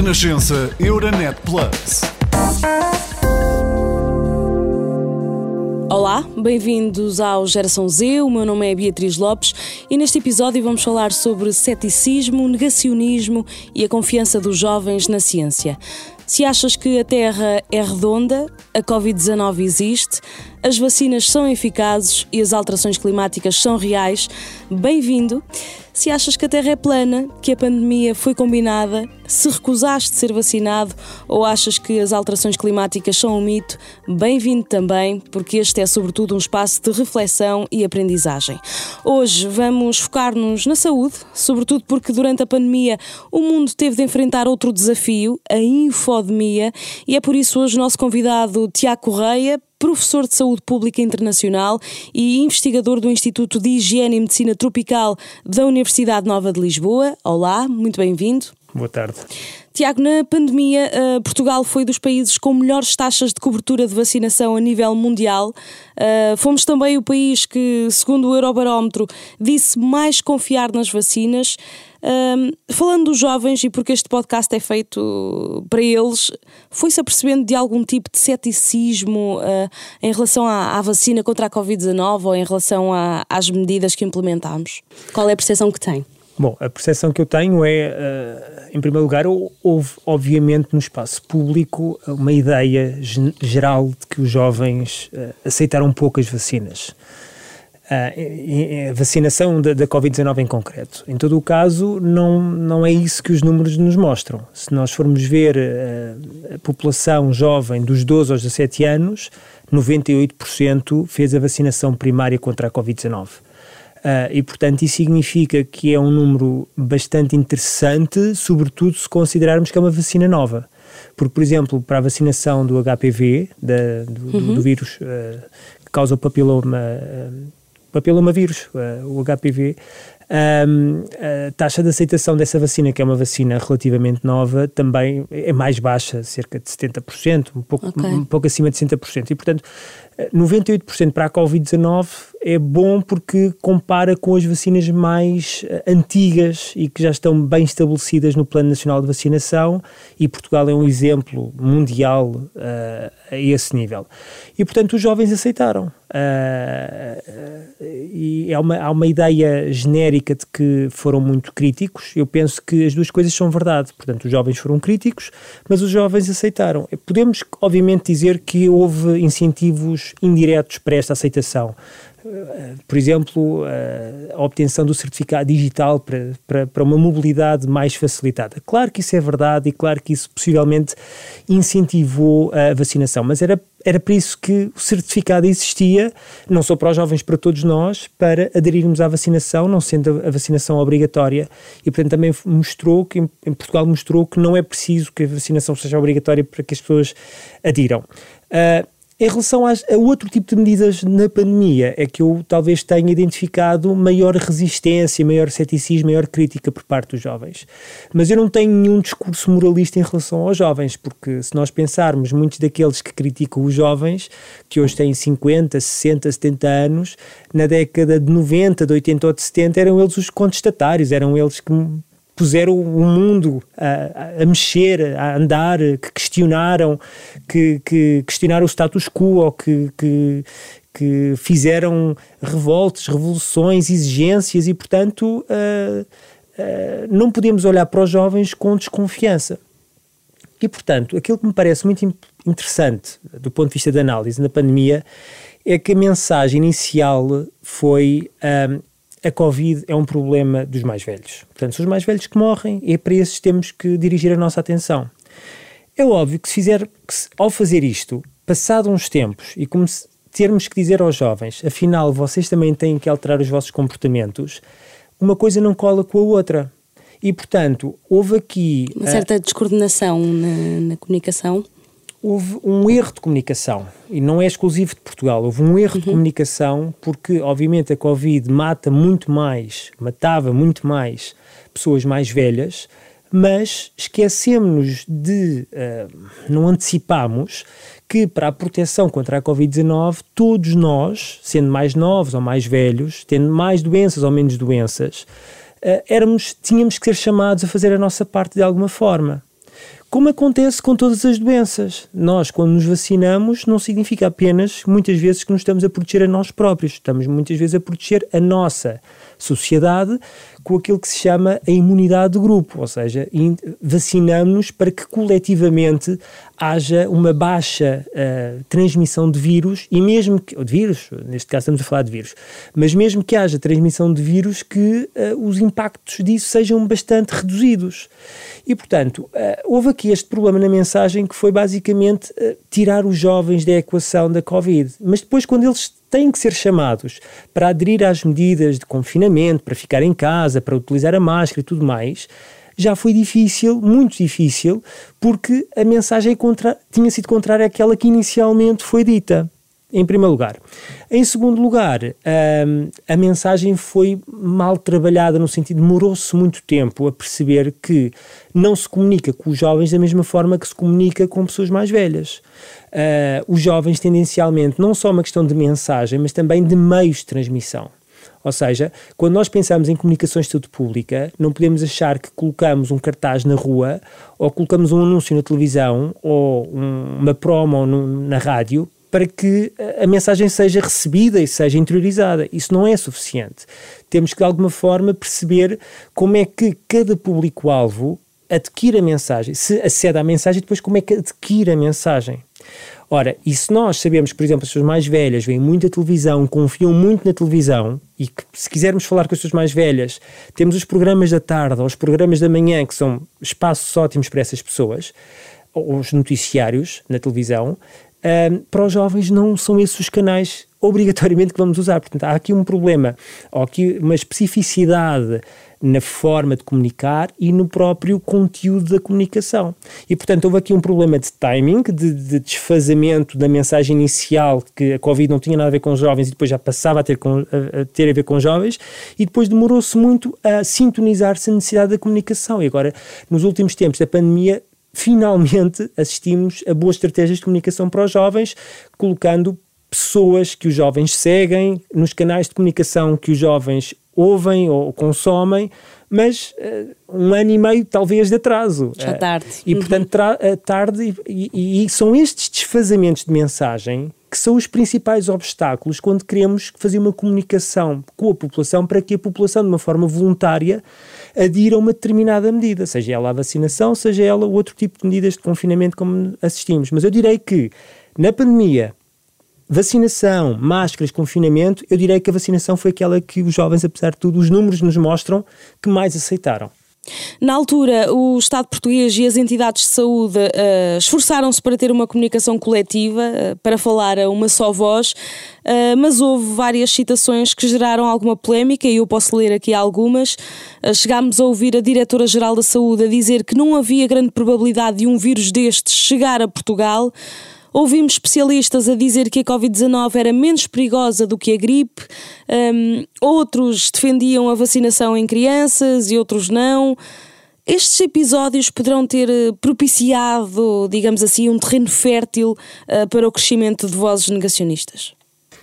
Renascença Euronet Plus. Olá, bem-vindos ao Geração Z. O meu nome é Beatriz Lopes e neste episódio vamos falar sobre ceticismo, negacionismo e a confiança dos jovens na ciência. Se achas que a Terra é redonda, a Covid-19 existe, as vacinas são eficazes e as alterações climáticas são reais, bem-vindo. Se achas que a Terra é plana, que a pandemia foi combinada, se recusaste ser vacinado ou achas que as alterações climáticas são um mito, bem-vindo também, porque este é sobretudo um espaço de reflexão e aprendizagem. Hoje vamos focar-nos na saúde, sobretudo porque durante a pandemia o mundo teve de enfrentar outro desafio, a infodemia, e é por isso hoje o nosso convidado Tiago Correia, professor de saúde pública internacional e investigador do Instituto de Higiene e Medicina Tropical da Universidade Nova de Lisboa. Olá, muito bem-vindo. Boa tarde. Tiago, na pandemia, uh, Portugal foi dos países com melhores taxas de cobertura de vacinação a nível mundial. Uh, fomos também o país que, segundo o Eurobarómetro, disse mais confiar nas vacinas. Uh, falando dos jovens, e porque este podcast é feito para eles, foi-se apercebendo de algum tipo de ceticismo em relação à, à, vacina contra a Covid-19 ou em relação a, às medidas que implementámos? Qual é a percepção que tem? Bom, a percepção que eu tenho é, uh, em primeiro lugar, houve, obviamente, no espaço público uma ideia geral de que os jovens uh, aceitaram poucas vacinas. Uh, a vacinação da, da Covid-19 em concreto. Em todo o caso, não, não é isso que os números nos mostram. Se nós formos ver uh, a população jovem dos 12 aos 17 anos, 98% fez a vacinação primária contra a Covid-19. Uh, e, portanto, isso significa que é um número bastante interessante, sobretudo se considerarmos que é uma vacina nova. Porque, por exemplo, para a vacinação do HPV, da, do, uhum. do, vírus uh, que causa o papiloma, uh, papiloma vírus, o HPV, a taxa de aceitação dessa vacina, que é uma vacina relativamente nova, também é mais baixa, cerca de 70%, um pouco, okay. um pouco acima de 60%. E, portanto, 98% para a Covid-19 é bom porque compara com as vacinas mais eh, antigas e que já estão bem estabelecidas no Plano Nacional de Vacinação e Portugal é um exemplo mundial uh, a esse nível. E, portanto, os jovens aceitaram. Uh, e é uma, há uma ideia genérica de que foram muito críticos. Eu penso que as duas coisas são verdade. Portanto, os jovens foram críticos, mas os jovens aceitaram. Podemos, obviamente, dizer que houve incentivos indiretos para esta aceitação por exemplo, a obtenção do certificado digital para, para, para, uma mobilidade mais facilitada. Claro que isso é verdade e claro que isso possivelmente incentivou a vacinação, mas era, era para isso que o certificado existia, não só para os jovens, para todos nós, para aderirmos à vacinação, não sendo a vacinação obrigatória. E, portanto, também mostrou que, em Portugal, mostrou que não é preciso que a vacinação seja obrigatória para que as pessoas adiram. Uh, em relação às, a outro tipo de medidas na pandemia, é que eu talvez tenha identificado maior resistência, maior ceticismo, maior crítica por parte dos jovens. Mas eu não tenho nenhum discurso moralista em relação aos jovens, porque se nós pensarmos, muitos daqueles que criticam os jovens, que hoje têm 50, 60, 70 anos, na década de 90, de 80 ou de 70, eram eles os contestatários, eram eles que puseram o mundo a, a, mexer, a andar, que questionaram, que, que questionaram o status quo, que, que, que fizeram revoltas, revoluções, exigências e, portanto, uh, uh, não podemos olhar para os jovens com desconfiança. E, portanto, aquilo que me parece muito interessante do ponto de vista da análise na pandemia é que a mensagem inicial foi um, a Covid é um problema dos mais velhos. Portanto, são os mais velhos que morrem e é para esses temos que dirigir a nossa atenção. É óbvio que se fizer, que se, ao fazer isto, passado uns tempos e como se, termos que dizer aos jovens, afinal vocês também têm que alterar os vossos comportamentos, uma coisa não cola com a outra. E, portanto, houve aqui... Uma certa uh, descoordenação na, na comunicação houve um erro de comunicação e não é exclusivo de Portugal. Houve um erro uhum. de comunicação porque, obviamente, a Covid mata muito mais, matava muito mais pessoas mais velhas, mas esquecemos de, uh, não antecipamos que para a proteção contra a Covid-19, todos nós, sendo mais novos ou mais velhos, tendo mais doenças ou menos doenças, uh, éramos, tínhamos que ser chamados a fazer a nossa parte de alguma forma. Como acontece com todas as doenças. Nós, quando nos vacinamos, não significa apenas, muitas vezes, que nos estamos a proteger a nós próprios, estamos muitas vezes a proteger a nossa sociedade com aquilo que se chama a imunidade de grupo, ou seja, vacinamos-nos para que coletivamente haja uma baixa uh, transmissão de vírus e mesmo que, de vírus, neste caso estamos a falar de vírus, mas mesmo que haja transmissão de vírus que uh, os impactos disso sejam bastante reduzidos. E, portanto, uh, houve aqui este problema na mensagem que foi basicamente tirar os jovens da equação da Covid. Mas depois, quando eles têm que ser chamados para aderir às medidas de confinamento, para ficar em casa, para utilizar a máscara e tudo mais, já foi difícil, muito difícil, porque a mensagem contra, tinha sido contrária àquela que inicialmente foi dita em primeiro lugar. Em segundo lugar, hum, a mensagem foi mal trabalhada no sentido, demorou-se muito tempo a perceber que não se comunica com os jovens da mesma forma que se comunica com pessoas mais velhas. Uh, os jovens, tendencialmente, não só uma questão de mensagem, mas também de meios de transmissão. Ou seja, quando nós pensamos em comunicações de saúde pública, não podemos achar que colocamos um cartaz na rua, ou colocamos um anúncio na televisão, ou um, uma promo na rádio, para que a mensagem seja recebida e seja interiorizada. Isso não é suficiente. Temos que, de alguma forma, perceber como é que cada público-alvo adquire a mensagem, se acede à mensagem, depois como é que adquire a mensagem. Ora, e se nós sabemos por exemplo, as pessoas mais velhas veem muita televisão, confiam muito na televisão, e que se quisermos falar com as pessoas mais velhas, temos os programas da tarde ou os programas da manhã, que são espaços ótimos para essas pessoas, ou os noticiários na televisão, um, para os jovens não são esses os canais obrigatoriamente que vamos usar. Portanto, há aqui um problema, ou aqui uma especificidade na forma de comunicar e no próprio conteúdo da comunicação. E, portanto, houve aqui um problema de timing, de, de desfazamento da mensagem inicial, que a Covid não tinha nada a ver com os jovens e depois já passava a ter, com, a, a ter a ver com os jovens, e depois demorou-se muito a sintonizar-se a necessidade da comunicação. E agora, nos últimos tempos da pandemia, finalmente assistimos a boas estratégias de comunicação para os jovens, colocando pessoas que os jovens seguem nos canais de comunicação que os jovens ouvem ou consomem, mas uh, um ano e meio talvez de atraso. Já tarde. Uh, e portanto uh, tarde e, e, e, são estes desfazamentos de mensagem que são os principais obstáculos quando queremos fazer uma comunicação com a população para que a população de uma forma voluntária adira a uma determinada medida, seja ela a vacinação, seja ela outro tipo de medidas de confinamento como assistimos. Mas eu direi que na pandemia Vacinação, máscaras, confinamento, eu direi que a vacinação foi aquela que os jovens, apesar de tudo, os números nos mostram que mais aceitaram. Na altura, o Estado português e as entidades de saúde uh, esforçaram-se para ter uma comunicação coletiva, uh, para falar a uma só voz, uh, mas houve várias citações que geraram alguma polémica e eu posso ler aqui algumas. chegámos a ouvir a Diretora-Geral da Saúde a dizer que não havia grande probabilidade de um vírus destes chegar a Portugal. Ouvimos especialistas a dizer que a Covid-19 era menos perigosa do que a gripe, um, outros defendiam a vacinação em crianças e outros não. Estes episódios poderão ter eh, propiciado, digamos assim, um terreno fértil uh, para o crescimento de vozes negacionistas?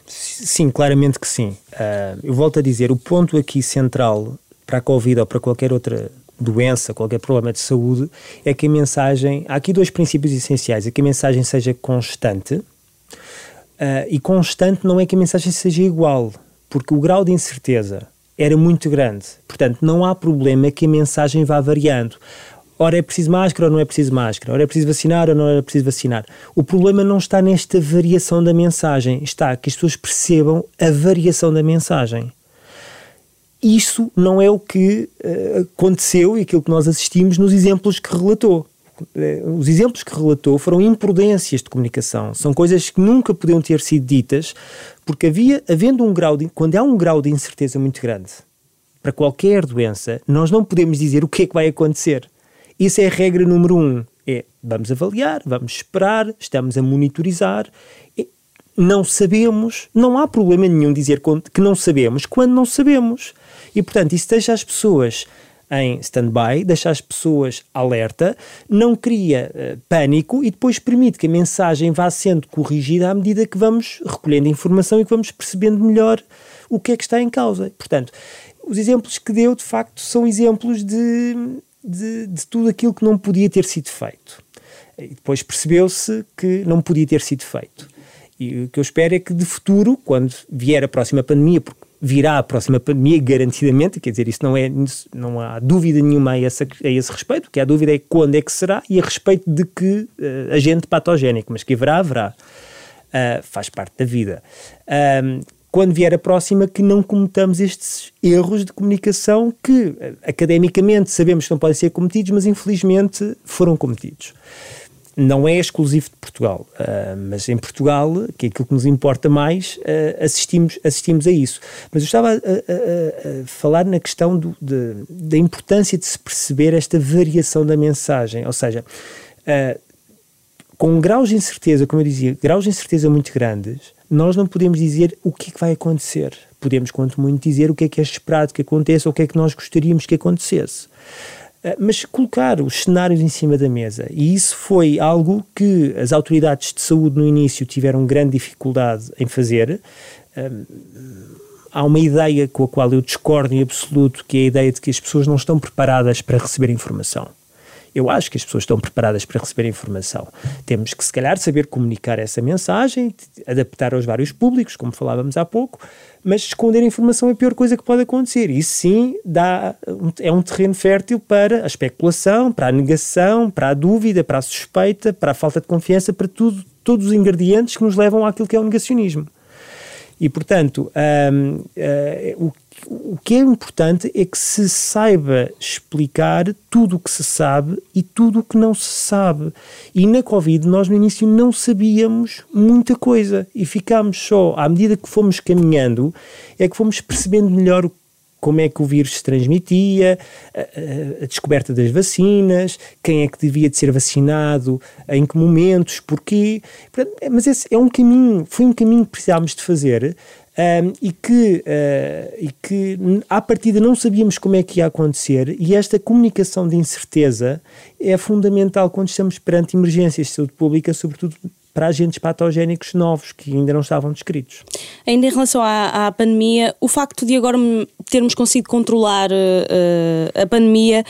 Sim, claramente que sim. Uh, eu volto a dizer, o ponto aqui central para a Covid ou para qualquer outra doença, qualquer problema de saúde, é que a mensagem. Há aqui dois princípios essenciais: é que a mensagem seja constante, uh, e constante não é que a mensagem seja igual, porque o grau de incerteza era muito grande. Portanto, não há problema que a mensagem vá variando. Ora é preciso máscara ou não é preciso máscara? Ora é preciso vacinar ou não é preciso vacinar? O problema não está nesta variação da mensagem, está que as pessoas percebam a variação da mensagem isso não é o que uh, aconteceu e aquilo que nós assistimos nos exemplos que relatou. Uh, os exemplos que relatou foram imprudências de comunicação, são coisas que nunca podiam ter sido ditas, porque havia, havendo um grau de, quando há um grau de incerteza muito grande para qualquer doença, nós não podemos dizer o que é que vai acontecer. Isso é a regra número um. É vamos avaliar, vamos esperar, estamos a monitorizar não sabemos, não há problema nenhum dizer que não sabemos quando não sabemos. E, portanto, isso deixa as pessoas em stand-by, deixa as pessoas alerta, não cria uh, pânico e depois permite que a mensagem vá sendo corrigida à medida que vamos recolhendo informação e que vamos percebendo melhor o que é que está em causa. Portanto, os exemplos que deu, de facto, são exemplos de de, de tudo aquilo que não podia ter sido feito. E depois percebeu-se que não podia ter sido feito. E o que eu espero é que de futuro, quando vier a próxima pandemia, porque virá a próxima pandemia garantidamente, quer dizer, isso não, é, não há dúvida nenhuma a esse, a esse respeito, o que há dúvida é quando é que será e a respeito de que uh, agente patogénico, mas que haverá, haverá. Uh, faz parte da vida. Quando vier a próxima, que não cometamos estes erros de comunicação que, uh, academicamente, sabemos que não podem ser cometidos, mas infelizmente foram cometidos não é exclusivo de Portugal, uh, mas em Portugal, que é aquilo que nos importa mais, uh, assistimos, assistimos a isso. Mas eu estava a, a, a falar na questão do, de, da importância de se perceber esta variação da mensagem, ou seja, uh, com graus de incerteza, como eu dizia, graus de incerteza muito grandes, nós não podemos dizer o que é que vai acontecer. Podemos, quanto muito, dizer o que é que é esperado que aconteça ou o que é que nós gostaríamos que acontecesse. Eh, mas colocar os cenários em cima da mesa. E isso foi algo que as autoridades de saúde no início tiveram grande dificuldade em fazer. Eh, há uma ideia com a qual eu discordo em absoluto, que é a ideia de que as pessoas não estão preparadas para receber informação. Eu acho que as pessoas estão preparadas para receber informação. Temos que, se calhar, saber comunicar essa mensagem, adaptar aos vários públicos, como falávamos há pouco, mas esconder informação é a pior coisa que pode acontecer. Isso sim dá, é um terreno fértil para a especulação, para a negação, para a dúvida, para a suspeita, para a falta de confiança, para tudo, todos os ingredientes que nos levam àquilo que é o negacionismo. E, portanto, um, uh, eh, o o que é importante é que se saiba explicar tudo o que se sabe e tudo o que não se sabe. E na Covid nós no início não sabíamos muita coisa e ficámos só, à medida que fomos caminhando, é que fomos percebendo melhor como é que o vírus se transmitia, a, a, descoberta das vacinas, quem é que devia de ser vacinado, em que momentos, porquê. Mas esse é um caminho, foi um caminho que precisávamos de fazer um, e, que, uh, e que à partida não sabíamos como é que ia acontecer, e esta comunicação de incerteza é fundamental quando estamos perante emergências de saúde pública, sobretudo para agentes patogénicos novos que ainda não estavam descritos. Ainda em relação à, à pandemia, o facto de agora termos conseguido controlar uh, a pandemia.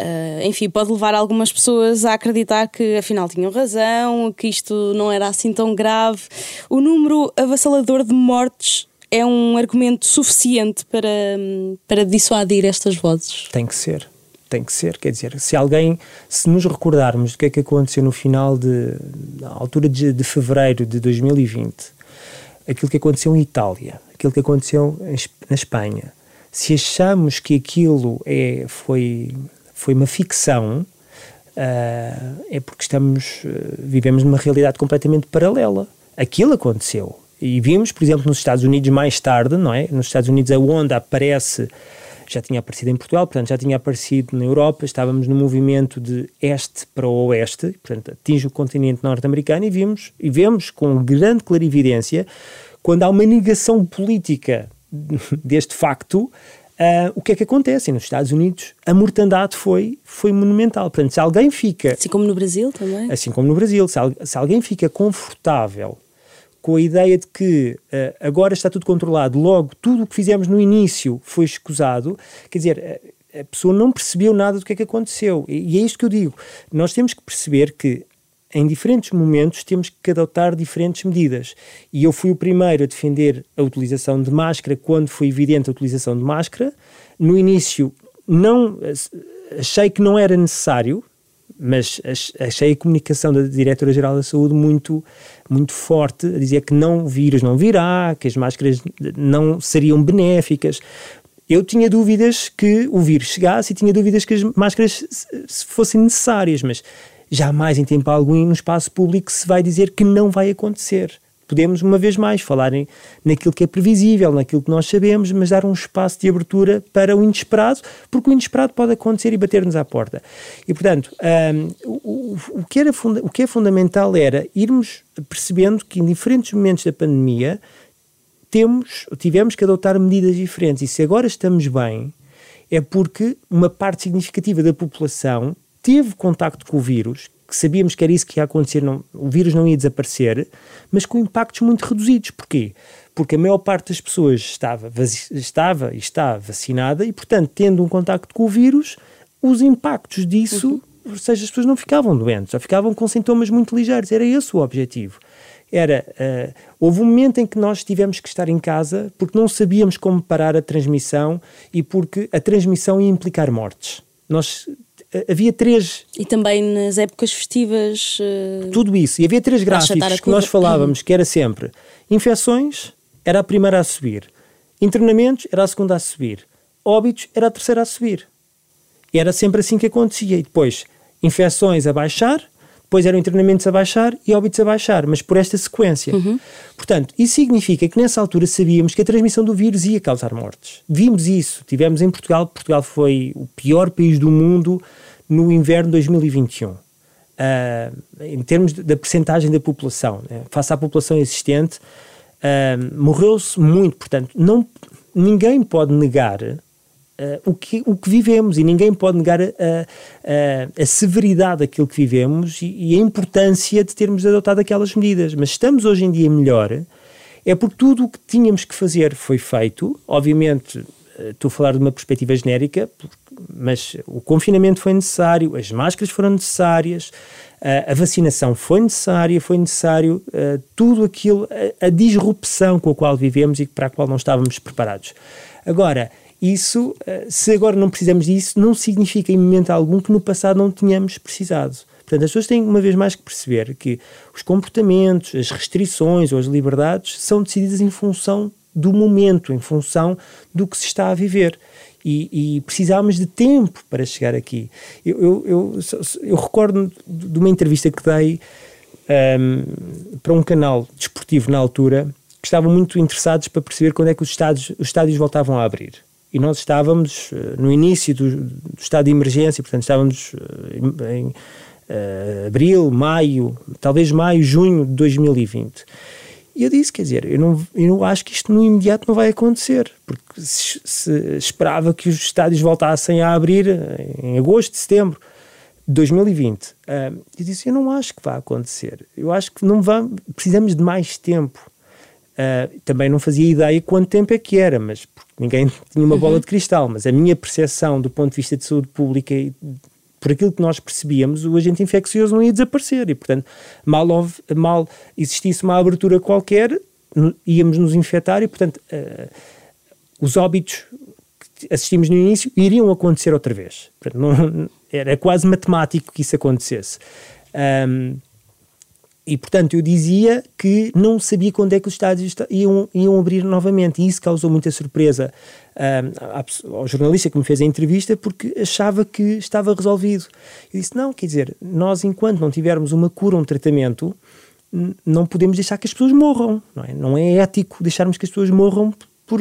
Uh, enfim, pode levar algumas pessoas a acreditar que afinal tinham razão, que isto não era assim tão grave. O número avassalador de mortes é um argumento suficiente para, para dissuadir estas vozes? Tem que ser. Tem que ser, quer dizer, se alguém, se nos recordarmos do que é que aconteceu no final de, na altura de, de fevereiro de 2020, aquilo que aconteceu em Itália, aquilo que aconteceu em, na Espanha, se achamos que aquilo é, foi foi uma ficção, uh, é porque estamos, uh, vivemos numa realidade completamente paralela. Aquilo aconteceu. E vimos, por exemplo, nos Estados Unidos mais tarde, não é? Nos Estados Unidos a onda aparece, já tinha aparecido em Portugal, portanto já tinha aparecido na Europa, estávamos no movimento de este para o oeste, portanto atinge o continente norte-americano e vimos, e vemos com grande clarividência quando há uma negação política deste facto, Uh, o que é que acontece? E nos Estados Unidos a mortandade foi, foi monumental. Portanto, se alguém fica. Assim como no Brasil também? Assim como no Brasil. Se, se alguém fica confortável com a ideia de que uh, agora está tudo controlado, logo tudo o que fizemos no início foi escusado, quer dizer, a, a pessoa não percebeu nada do que é que aconteceu. E, e é isto que eu digo. Nós temos que perceber que em diferentes momentos temos que adotar diferentes medidas. E eu fui o primeiro a defender a utilização de máscara quando foi evidente a utilização de máscara. No início não achei que não era necessário, mas achei a comunicação da Diretora-Geral da Saúde muito, muito forte, a dizer que não, o vírus não virá, que as máscaras não seriam benéficas. Eu tinha dúvidas que o vírus chegasse e tinha dúvidas que as máscaras fossem necessárias, mas jamais em tempo algum no espaço público se vai dizer que não vai acontecer. Podemos, uma vez mais, falar em, naquilo que é previsível, naquilo que nós sabemos, mas dar um espaço de abertura para o inesperado, porque o inesperado pode acontecer e bater-nos à porta. E, portanto, um, o, o, que era o que é fundamental era irmos percebendo que em diferentes momentos da pandemia temos, tivemos que adotar medidas diferentes. E se agora estamos bem, é porque uma parte significativa da população teve contacto com o vírus, que sabíamos que era isso que ia acontecer, não, o vírus não ia desaparecer, mas com impactos muito reduzidos. Porquê? Porque a maior parte das pessoas estava, estava e está vacinada e, portanto, tendo um contacto com o vírus, os impactos disso, uhum. ou seja, as pessoas não ficavam doentes, só ficavam com sintomas muito ligeiros. Era esse o objetivo. Era, uh, houve um momento em que nós tivemos que estar em casa porque não sabíamos como parar a transmissão e porque a transmissão ia implicar mortes. Nós havia três. E também nas épocas festivas. Uh... Tudo isso. E havia três gráficos que nós falávamos, que era sempre infecções, era a primeira a subir. Internamentos, era a segunda a subir. Óbitos, era a terceira a subir. E era sempre assim que acontecia. E depois, infecções a baixar, depois eram internamentos a baixar e óbitos a baixar, mas por esta sequência. Uhum. Portanto, isso significa que nessa altura sabíamos que a transmissão do vírus ia causar mortes. Vimos isso, tivemos em Portugal, Portugal foi o pior país do mundo no inverno de 2021. Uh, ah, em termos da percentagem da população, né? face à população existente, uh, morreu-se muito, portanto, não, ninguém pode negar Uh, o, que, o que vivemos e ninguém pode negar a, a, a severidade daquilo que vivemos e, e, a importância de termos adotado aquelas medidas. Mas estamos hoje em dia melhor, é porque tudo o que tínhamos que fazer foi feito. Obviamente, uh, estou a falar de uma perspectiva genérica, mas o confinamento foi necessário, as máscaras foram necessárias, uh, a vacinação foi necessária, foi necessário tudo aquilo, a, a disrupção com a qual vivemos e para a qual não estávamos preparados. Agora, isso, eh, se agora não precisamos disso, não significa em momento algum que no passado não tenhamos precisado. Portanto, as pessoas têm uma vez mais que perceber que os comportamentos, as restrições ou as liberdades são decididas em função do momento, em função do que se está a viver. E, e de tempo para chegar aqui. Eu, eu, eu, eu recordo de uma entrevista que dei um, ehm, para um canal desportivo na altura que estavam muito interessados para perceber quando é que os estádios, os estádios voltavam a abrir e nós estávamos eh, no início do, do, estado de emergência, portanto estávamos eh, em, em uh, abril, maio, talvez maio, junho de 2020. E eu disse, quer dizer, eu não, eu não acho que isto no imediato não vai acontecer, porque se, se esperava que os estádios voltassem a abrir em agosto, setembro de 2020. Uh, eu disse, eu não acho que vai acontecer. Eu acho que não vamos, precisamos de mais tempo. Uh, também não fazia ideia quanto tempo é que era, mas ninguém tinha uma uhum. bola de cristal. Mas a minha percepção do ponto de vista de saúde pública e por aquilo que nós percebíamos, o agente infeccioso não ia desaparecer e, portanto, mal, houve, mal existisse uma abertura qualquer, íamos nos infectar e, portanto, uh, os óbitos que assistimos no início iriam acontecer outra vez. Portanto, não, era quase matemático que isso acontecesse. Um, e, portanto, eu dizia que não sabia quando é que os estádios iam, iam abrir novamente. E isso causou muita surpresa um, ao jornalista que me fez a entrevista, porque achava que estava resolvido. Eu disse: não, quer dizer, nós, enquanto não tivermos uma cura, um tratamento, não podemos deixar que as pessoas morram. Não é, não é ético deixarmos que as pessoas morram por,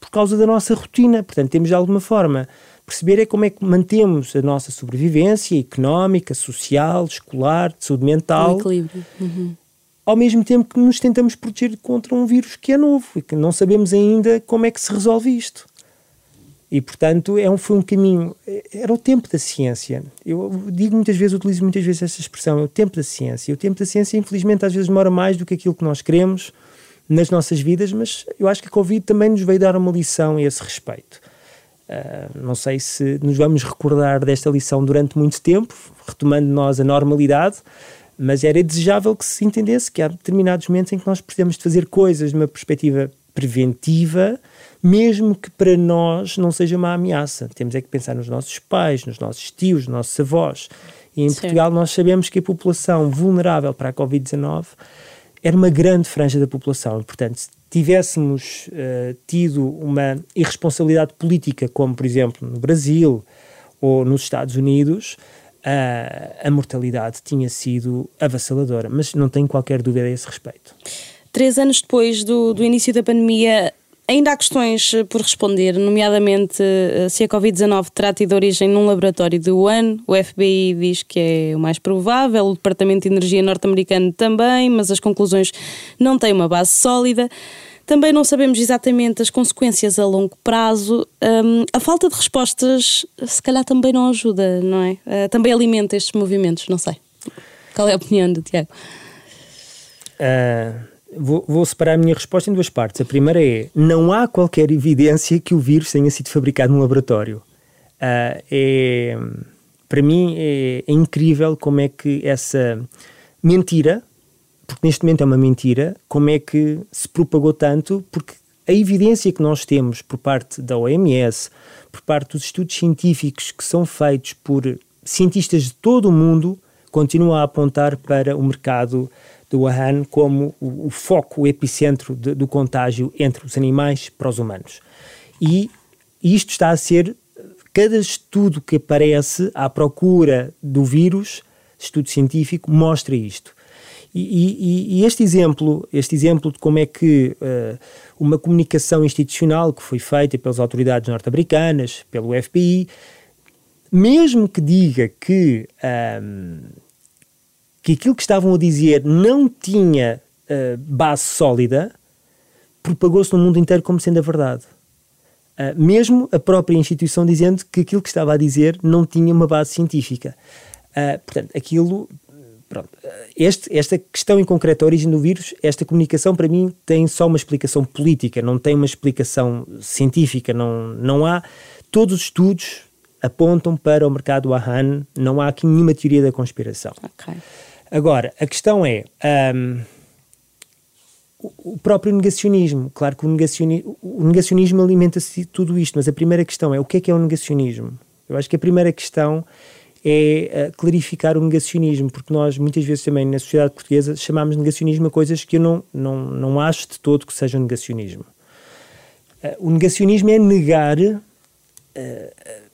por causa da nossa rotina. Portanto, temos de alguma forma perceber é como é que mantemos a nossa sobrevivência económica, social, escolar, de saúde mental. Um equilíbrio. Uhum. Ao mesmo tempo que nos tentamos proteger contra um vírus que é novo e que não sabemos ainda como é que se resolve isto. E, portanto, é um, foi um caminho. Era o tempo da ciência. Eu digo muitas vezes, utilizo muitas vezes essa expressão: é o tempo da ciência. E o tempo da ciência, infelizmente, às vezes demora mais do que aquilo que nós queremos nas nossas vidas, mas eu acho que a Covid também nos veio dar uma lição a esse respeito. Uh, não sei se nos vamos recordar desta lição durante muito tempo, retomando nós a normalidade, mas era desejável que se entendesse que há determinados momentos em que nós precisamos de fazer coisas de uma perspectiva preventiva, mesmo que para nós não seja uma ameaça. Temos é que pensar nos nossos pais, nos nossos tios, nos nossos avós. E em Sim. Portugal nós sabemos que a população vulnerável para a Covid-19 era uma grande franja da população. Portanto, tivéssemos uh, tido uma irresponsabilidade política, como por exemplo no Brasil ou nos Estados Unidos, uh, a mortalidade tinha sido avassaladora. Mas não tenho qualquer dúvida a esse respeito. Três anos depois do, do início da pandemia, Ainda há questões eh, por responder, nomeadamente se a Covid-19 terá tido origem num laboratório de Wuhan. O FBI diz que é o mais provável, o Departamento de Energia norte-americano também, mas as conclusões não têm uma base sólida. Também não sabemos exatamente as consequências a longo prazo. Um, a falta de respostas, se calhar, também não ajuda, não é? Uh, também alimenta estes movimentos, não sei. Qual é a opinião do Tiago? Uh, vou, vou, separar a minha resposta em duas partes. A primeira é: não há qualquer evidência que o vírus tenha sido fabricado num laboratório. Uh, é, para mim é, é, incrível como é que essa mentira, porque neste momento é uma mentira, como é que se propagou tanto, porque a evidência que nós temos por parte da OMS, por parte dos estudos científicos que são feitos por cientistas de todo o mundo, continua a apontar para o mercado do Wuhan como o, o foco, o epicentro de, do contágio entre os animais para os humanos. E isto está a ser, cada estudo que aparece à procura do vírus, estudo científico, mostra isto. E, e, e, este exemplo, este exemplo de como é que uh, uma comunicação institucional que foi feita pelas autoridades norte-americanas, pelo FBI, mesmo que diga que um, que aquilo que estavam a dizer não tinha uh, base sólida, propagou-se no mundo inteiro como sendo a verdade. Uh, mesmo a própria instituição dizendo que aquilo que estava a dizer não tinha uma base científica. Uh, portanto, aquilo. Pronto, este, esta questão em concreto, a origem do vírus, esta comunicação para mim tem só uma explicação política, não tem uma explicação científica. Não, não há. Todos os estudos apontam para o mercado Wuhan, não há aqui nenhuma teoria da conspiração. Okay. Agora, a questão é. Um, o próprio negacionismo. Claro que o negacionismo, o negacionismo alimenta-se de tudo isto, mas a primeira questão é o que é que é o negacionismo? Eu acho que a primeira questão é uh, clarificar o negacionismo, porque nós muitas vezes também na sociedade portuguesa chamamos negacionismo a coisas que eu não, não, não acho de todo que sejam negacionismo. Uh, o negacionismo é negar uh,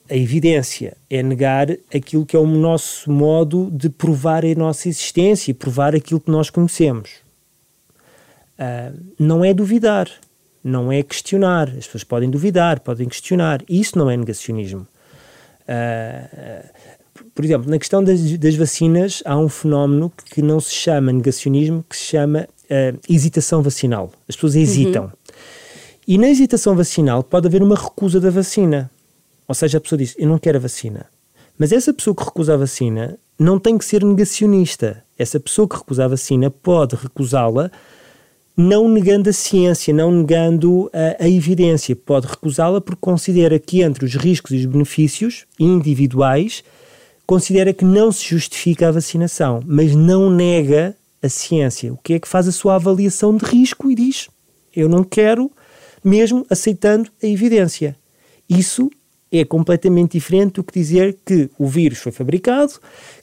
a evidência, é negar aquilo que é o nosso modo de provar a nossa existência e provar aquilo que nós conhecemos. Uh, não é duvidar, não é questionar. As pessoas podem duvidar, podem questionar. Isso não é negacionismo. Uh, por exemplo, na questão das, das, vacinas, há um fenómeno que não se chama negacionismo, que se chama uh, hesitação vacinal. As pessoas hesitam. Uhum. E na hesitação vacinal pode haver uma recusa da vacina. Ou seja, a pessoa diz: Eu não quero a vacina. Mas essa pessoa que recusa a vacina não tem que ser negacionista. Essa pessoa que recusa a vacina pode recusá-la não negando a ciência, não negando a, a evidência. Pode recusá-la porque considera que entre os riscos e os benefícios individuais, considera que não se justifica a vacinação, mas não nega a ciência. O que é que faz a sua avaliação de risco e diz: Eu não quero, mesmo aceitando a evidência. Isso é completamente diferente do que dizer que o vírus foi fabricado,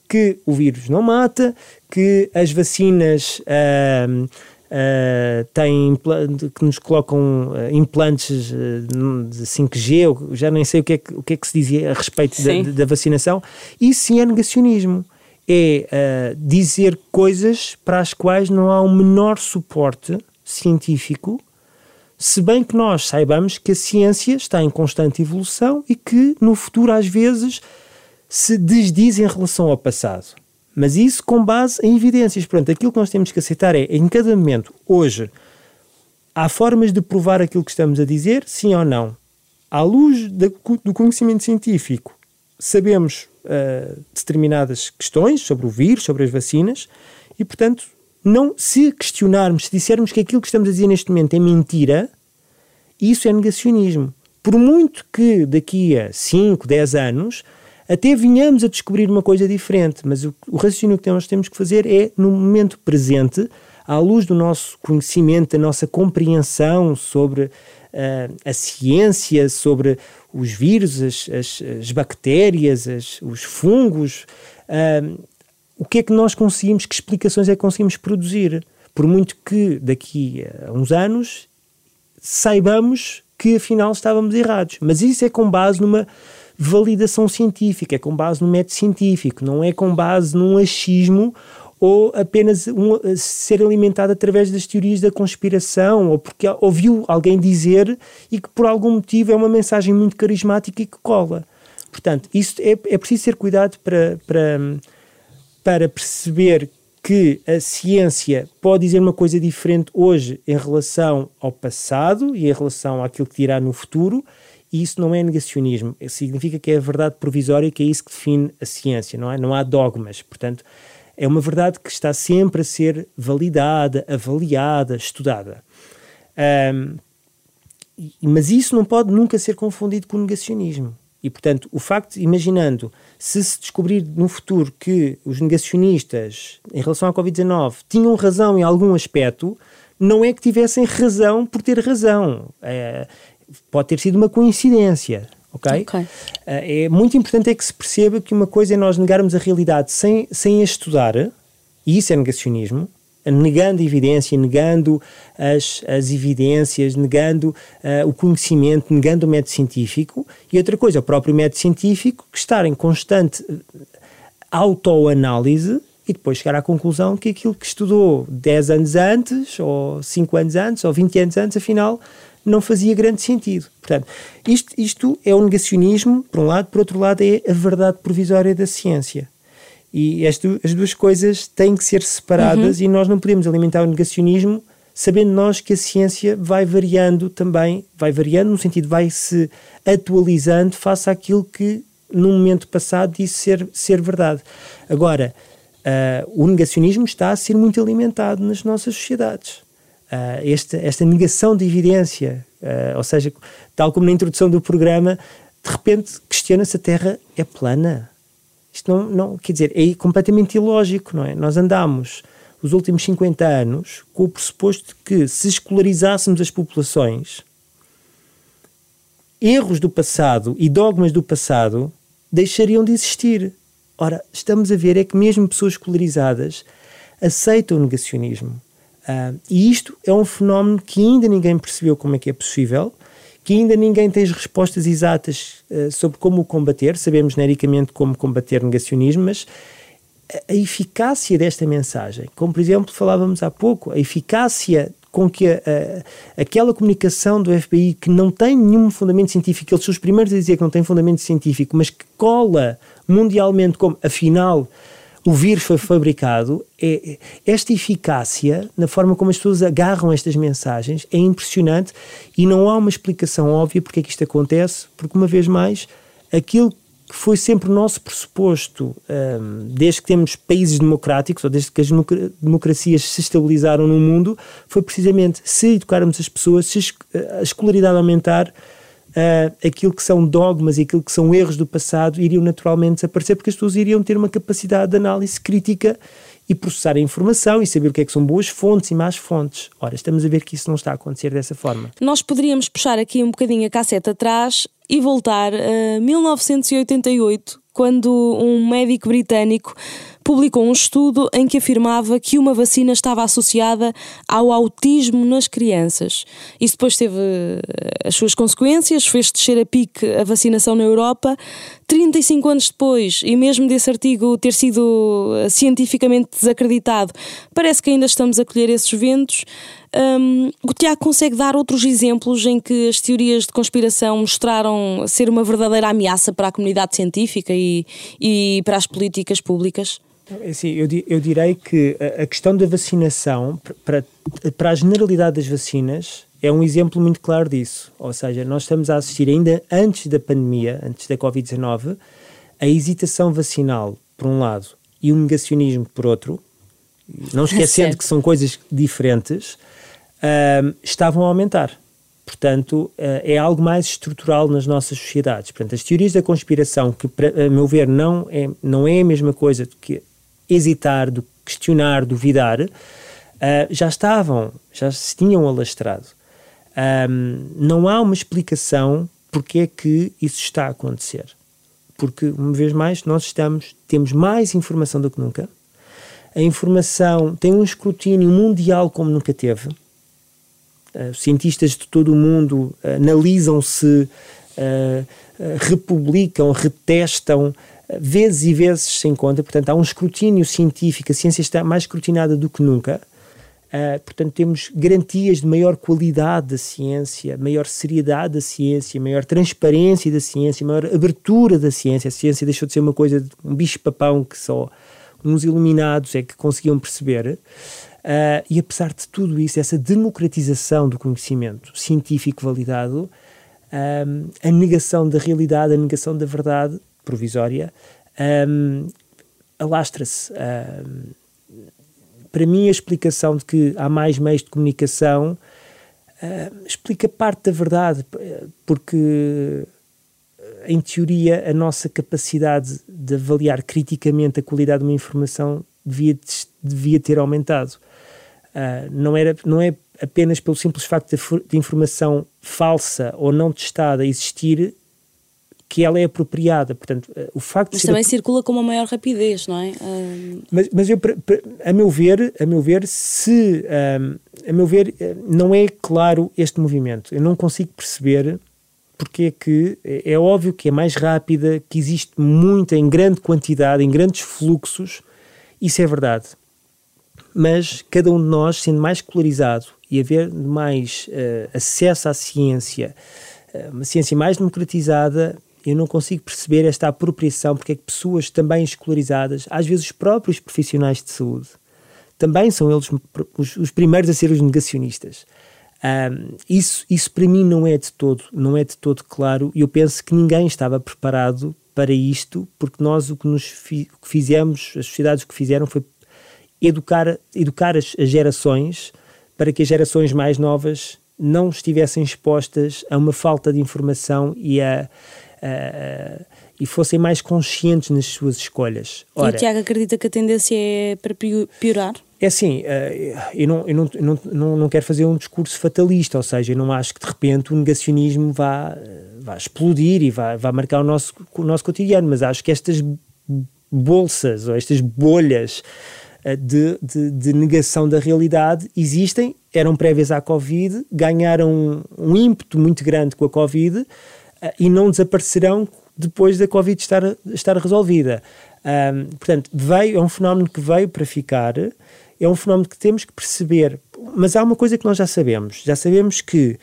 que o vírus não mata, que as vacinas uh, uh, têm que nos colocam uh, implantes de 5G, já nem sei o que é que, o que, é que se dizia a respeito da, da, vacinação. Isso sim é negacionismo. É dizer coisas para as quais não há um menor suporte científico se bem que nós saibamos que a ciência está em constante evolução e que no futuro às vezes se desdiz em relação ao passado. Mas isso com base em evidências. Portanto, aquilo que nós temos que aceitar é, em cada momento, hoje, há formas de provar aquilo que estamos a dizer, sim ou não. À luz do conhecimento científico, sabemos uh, determinadas questões sobre o vírus, sobre as vacinas, e, portanto, não, se questionarmos, se dissermos que aquilo que estamos a dizer neste momento é mentira, isso é negacionismo. Por muito que daqui a 5, 10 anos até venhamos a descobrir uma coisa diferente, mas o, o raciocínio que nós temos que fazer é, no momento presente, à luz do nosso conhecimento, da nossa compreensão sobre uh, a ciência, sobre os vírus, as, as, as bactérias, as, os fungos, uh, o que é que nós conseguimos, que explicações é que conseguimos produzir. Por muito que daqui a uns anos saibamos que afinal estávamos errados. Mas isso é com base numa validação científica, é com base no método científico, não é com base num achismo ou apenas um, ser alimentado através das teorias da conspiração, ou porque ouviu alguém dizer e que por algum motivo é uma mensagem muito carismática e que cola. Portanto, isso é, é preciso ter cuidado para, para para perceber que a ciência pode dizer uma coisa diferente hoje em relação ao passado e em relação àquilo que dirá no futuro, e isso não é negacionismo. Significa que é a verdade provisória, que é isso que define a ciência, não é? Não há dogmas. Portanto, é uma verdade que está sempre a ser validada, avaliada, estudada. Um, mas isso não pode nunca ser confundido com negacionismo. E, portanto, o facto, imaginando, se se descobrir no futuro que os negacionistas, em relação à Covid-19, tinham razão em algum aspecto, não é que tivessem razão por ter razão. É, pode ter sido uma coincidência. Okay? ok? É muito importante é que se perceba que uma coisa é nós negarmos a realidade sem, sem a estudar, e isso é negacionismo, negando evidência, negando as, as evidências, negando uh, o conhecimento, negando o método científico, e outra coisa, o próprio método científico que estar em constante autoanálise e depois chegar à conclusão que aquilo que estudou 10 anos antes, ou 5 anos antes, ou 20 anos antes, afinal não fazia grande sentido. Portanto, isto, isto é o negacionismo, por um lado, por outro lado, é a verdade provisória da ciência. E as, as duas coisas têm que ser separadas uhum. e nós não podemos alimentar o negacionismo sabendo nós que a ciência vai variando também, vai variando no sentido vai se atualizando face àquilo que no momento passado disse ser, ser verdade. Agora, uh, o negacionismo está a ser muito alimentado nas nossas sociedades. Uh, esta, esta negação de evidência, uh, ou seja, tal como na introdução do programa, de repente questiona-se a Terra é plana. Isto não, não, quer dizer, é completamente ilógico, não é? Nós andamos os últimos 50 anos com o pressuposto de que se escolarizássemos as populações, erros do passado e dogmas do passado deixariam de existir. Ora, estamos a ver é que mesmo pessoas escolarizadas aceitam o negacionismo. Uh, e isto é um fenómeno que ainda ninguém percebeu como é que é possível que ainda ninguém tem as respostas exatas uh, sobre como o combater, sabemos genericamente como combater negacionismo, mas a, a, eficácia desta mensagem, como por exemplo falávamos há pouco, a eficácia com que a, a, aquela comunicação do FBI que não tem nenhum fundamento científico, eles são os primeiros a dizer que não tem fundamento científico, mas que cola mundialmente como, afinal, o vírus foi fabricado, é, esta eficácia, na forma como as pessoas agarram estas mensagens, é impressionante e não há uma explicação óbvia porque é que isto acontece, porque, uma vez mais, aquilo que foi sempre o nosso pressuposto, um, desde que temos países democráticos, ou desde que as democracias se estabilizaram no mundo, foi precisamente se educarmos as pessoas, se a escolaridade aumentar, uh, aquilo que são dogmas e aquilo que são erros do passado iriam naturalmente desaparecer, porque as pessoas iriam ter uma capacidade de análise crítica e processar a informação e saber o que é que são boas fontes e más fontes. Ora, estamos a ver que isso não está a acontecer dessa forma. Nós poderíamos puxar aqui um bocadinho a cassete atrás e voltar a 1988, quando um médico britânico publicou um estudo em que afirmava que uma vacina estava associada ao autismo nas crianças. Isso depois teve eh, as suas consequências, fez descer a pique a vacinação na Europa. 35 anos depois, e mesmo desse artigo ter sido eh, cientificamente desacreditado, parece que ainda estamos a colher esses ventos. Um, o Tiago consegue dar outros exemplos em que as teorias de conspiração mostraram ser uma verdadeira ameaça para a comunidade científica e, e para as políticas públicas? É assim, eu, eu direi que a questão da vacinação, para, para a generalidade das vacinas, é um exemplo muito claro disso. Ou seja, nós estamos a assistir ainda antes da pandemia, antes da Covid-19, a hesitação vacinal, por um lado, e o negacionismo, por outro, não esquecendo que são coisas diferentes, uh, estavam a aumentar. Portanto, uh, é algo mais estrutural nas nossas sociedades. Portanto, as teorias da conspiração, que, a meu ver, não é, não é a mesma coisa do que hesitar, questionar, duvidar, uh, já estavam, já se tinham alastrado. Um, não há uma explicação porque é que isso está a acontecer. Porque, uma vez mais, nós estamos, temos mais informação do que nunca. A informação tem um escrutínio mundial como nunca teve. Uh, cientistas de todo o mundo analisam-se, uh, republicam, retestam, vezes e vezes se encontra, portanto, há um escrutínio científico, a ciência está mais escrutinada do que nunca. Uh, portanto, temos garantias de maior qualidade da ciência, maior seriedade da ciência, maior transparência da ciência, maior abertura da ciência. A ciência deixou de ser uma coisa, um bicho-papão que só uns iluminados é que conseguiam perceber. Uh, e apesar de tudo isso, essa democratização do conhecimento científico validado, uh, a negação da realidade, a negação da verdade, provisória, um, alastra-se. Um, para mim, a explicação de que há mais meios de comunicação uh, explica parte da verdade, porque em teoria, a nossa capacidade de avaliar criticamente a qualidade de uma informação devia, devia ter aumentado. Uh, não, era, não é apenas pelo simples facto de, de informação falsa ou não testada existir que ela é apropriada. Portanto, eh, o facto mas também circula com uma maior rapidez, não é? Mas, mas eu, a meu ver, a meu ver, se a meu ver, eh, não é claro este movimento. Eu não consigo perceber porque é que é, é óbvio que é mais rápida, que existe muita em grande quantidade, em grandes fluxos. Isso é verdade. Mas cada um de nós, sendo mais escolarizado e haver mais uh, acesso à ciência, uma ciência mais democratizada, eu não consigo perceber esta apropriação, porque é que pessoas também escolarizadas, às vezes os próprios profissionais de saúde, também são eles os, os primeiros a ser os negacionistas. Um, isso, isso para mim não é de todo, não é de todo claro, e eu penso que ninguém estava preparado para isto, porque nós o que, nos fi, o que fizemos, as sociedades o que fizeram foi educar, educar as, as gerações para que as gerações mais novas não estivessem expostas a uma falta de informação e a, uh, e fossem mais conscientes nas suas escolhas. Ora, e o Tiago acredita que a tendência é para piorar? É assim, uh, eu, não, eu não, não, não, não quero fazer um discurso fatalista, ou seja, eu não acho que de repente o negacionismo vá, vá explodir e vá, vá marcar o nosso, o nosso cotidiano, mas acho que estas bolsas ou estas bolhas de, de, de, negação da realidade existem, eram prévias à Covid, ganharam um ímpeto muito grande com a Covid e não desaparecerão depois da Covid estar, estar resolvida. Um, portanto, veio, é um fenómeno que veio para ficar, é um fenómeno que temos que perceber. Mas há uma coisa que nós já sabemos: já sabemos que